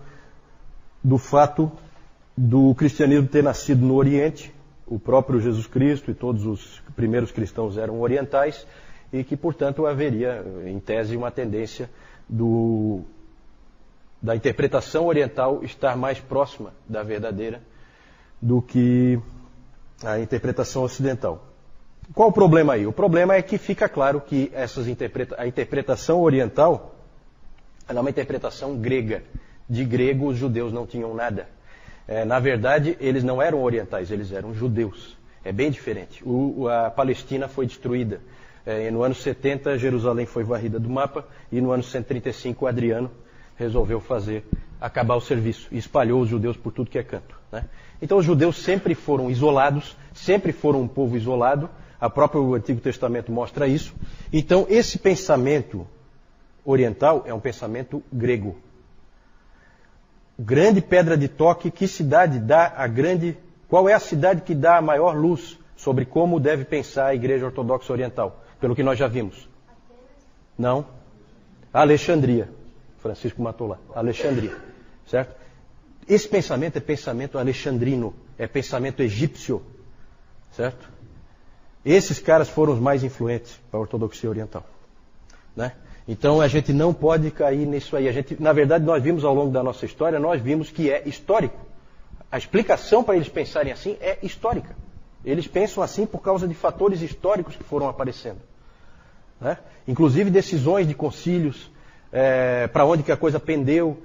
do fato do cristianismo ter nascido no Oriente, o próprio Jesus Cristo e todos os primeiros cristãos eram orientais, e que, portanto, haveria, em tese, uma tendência do, da interpretação oriental estar mais próxima da verdadeira do que a interpretação ocidental. Qual o problema aí? O problema é que fica claro que essas interpreta a interpretação oriental é uma interpretação grega. De grego, os judeus não tinham nada. É, na verdade, eles não eram orientais, eles eram judeus. É bem diferente. O, a Palestina foi destruída. É, no ano 70, Jerusalém foi varrida do mapa e no ano 135, Adriano resolveu fazer acabar o serviço e espalhou os judeus por tudo que é canto. Né? Então os judeus sempre foram isolados, sempre foram um povo isolado. A próprio Antigo Testamento mostra isso. Então esse pensamento oriental é um pensamento grego. Grande pedra de toque, que cidade dá a grande. Qual é a cidade que dá a maior luz sobre como deve pensar a Igreja Ortodoxa Oriental? Pelo que nós já vimos. Não, Alexandria. Francisco matou lá. Alexandria. Certo? Esse pensamento é pensamento alexandrino, é pensamento egípcio. Certo? Esses caras foram os mais influentes para a ortodoxia oriental. Né? Então a gente não pode cair nisso aí. A gente, na verdade, nós vimos ao longo da nossa história, nós vimos que é histórico. A explicação para eles pensarem assim é histórica. Eles pensam assim por causa de fatores históricos que foram aparecendo. Né? Inclusive decisões de concílios, é, para onde que a coisa pendeu.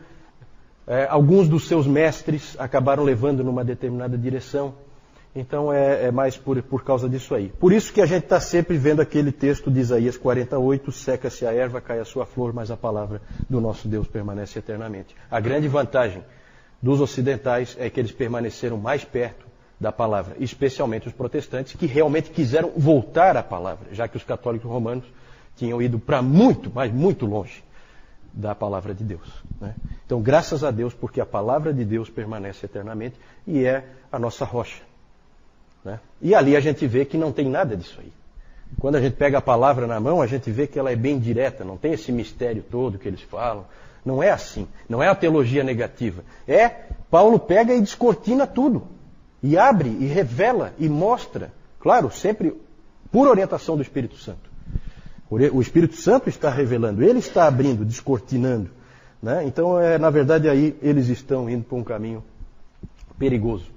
É, alguns dos seus mestres acabaram levando numa determinada direção. Então é, é mais por, por causa disso aí. Por isso que a gente está sempre vendo aquele texto de Isaías 48, seca-se a erva, cai a sua flor, mas a palavra do nosso Deus permanece eternamente. A grande vantagem dos ocidentais é que eles permaneceram mais perto da palavra, especialmente os protestantes, que realmente quiseram voltar à palavra, já que os católicos romanos tinham ido para muito, mas muito longe da palavra de Deus. Né? Então, graças a Deus, porque a palavra de Deus permanece eternamente e é a nossa rocha. Né? E ali a gente vê que não tem nada disso aí. Quando a gente pega a palavra na mão, a gente vê que ela é bem direta, não tem esse mistério todo que eles falam. Não é assim. Não é a teologia negativa. É, Paulo pega e descortina tudo. E abre, e revela, e mostra. Claro, sempre por orientação do Espírito Santo. O Espírito Santo está revelando, ele está abrindo, descortinando. Né? Então, é, na verdade, aí eles estão indo por um caminho perigoso.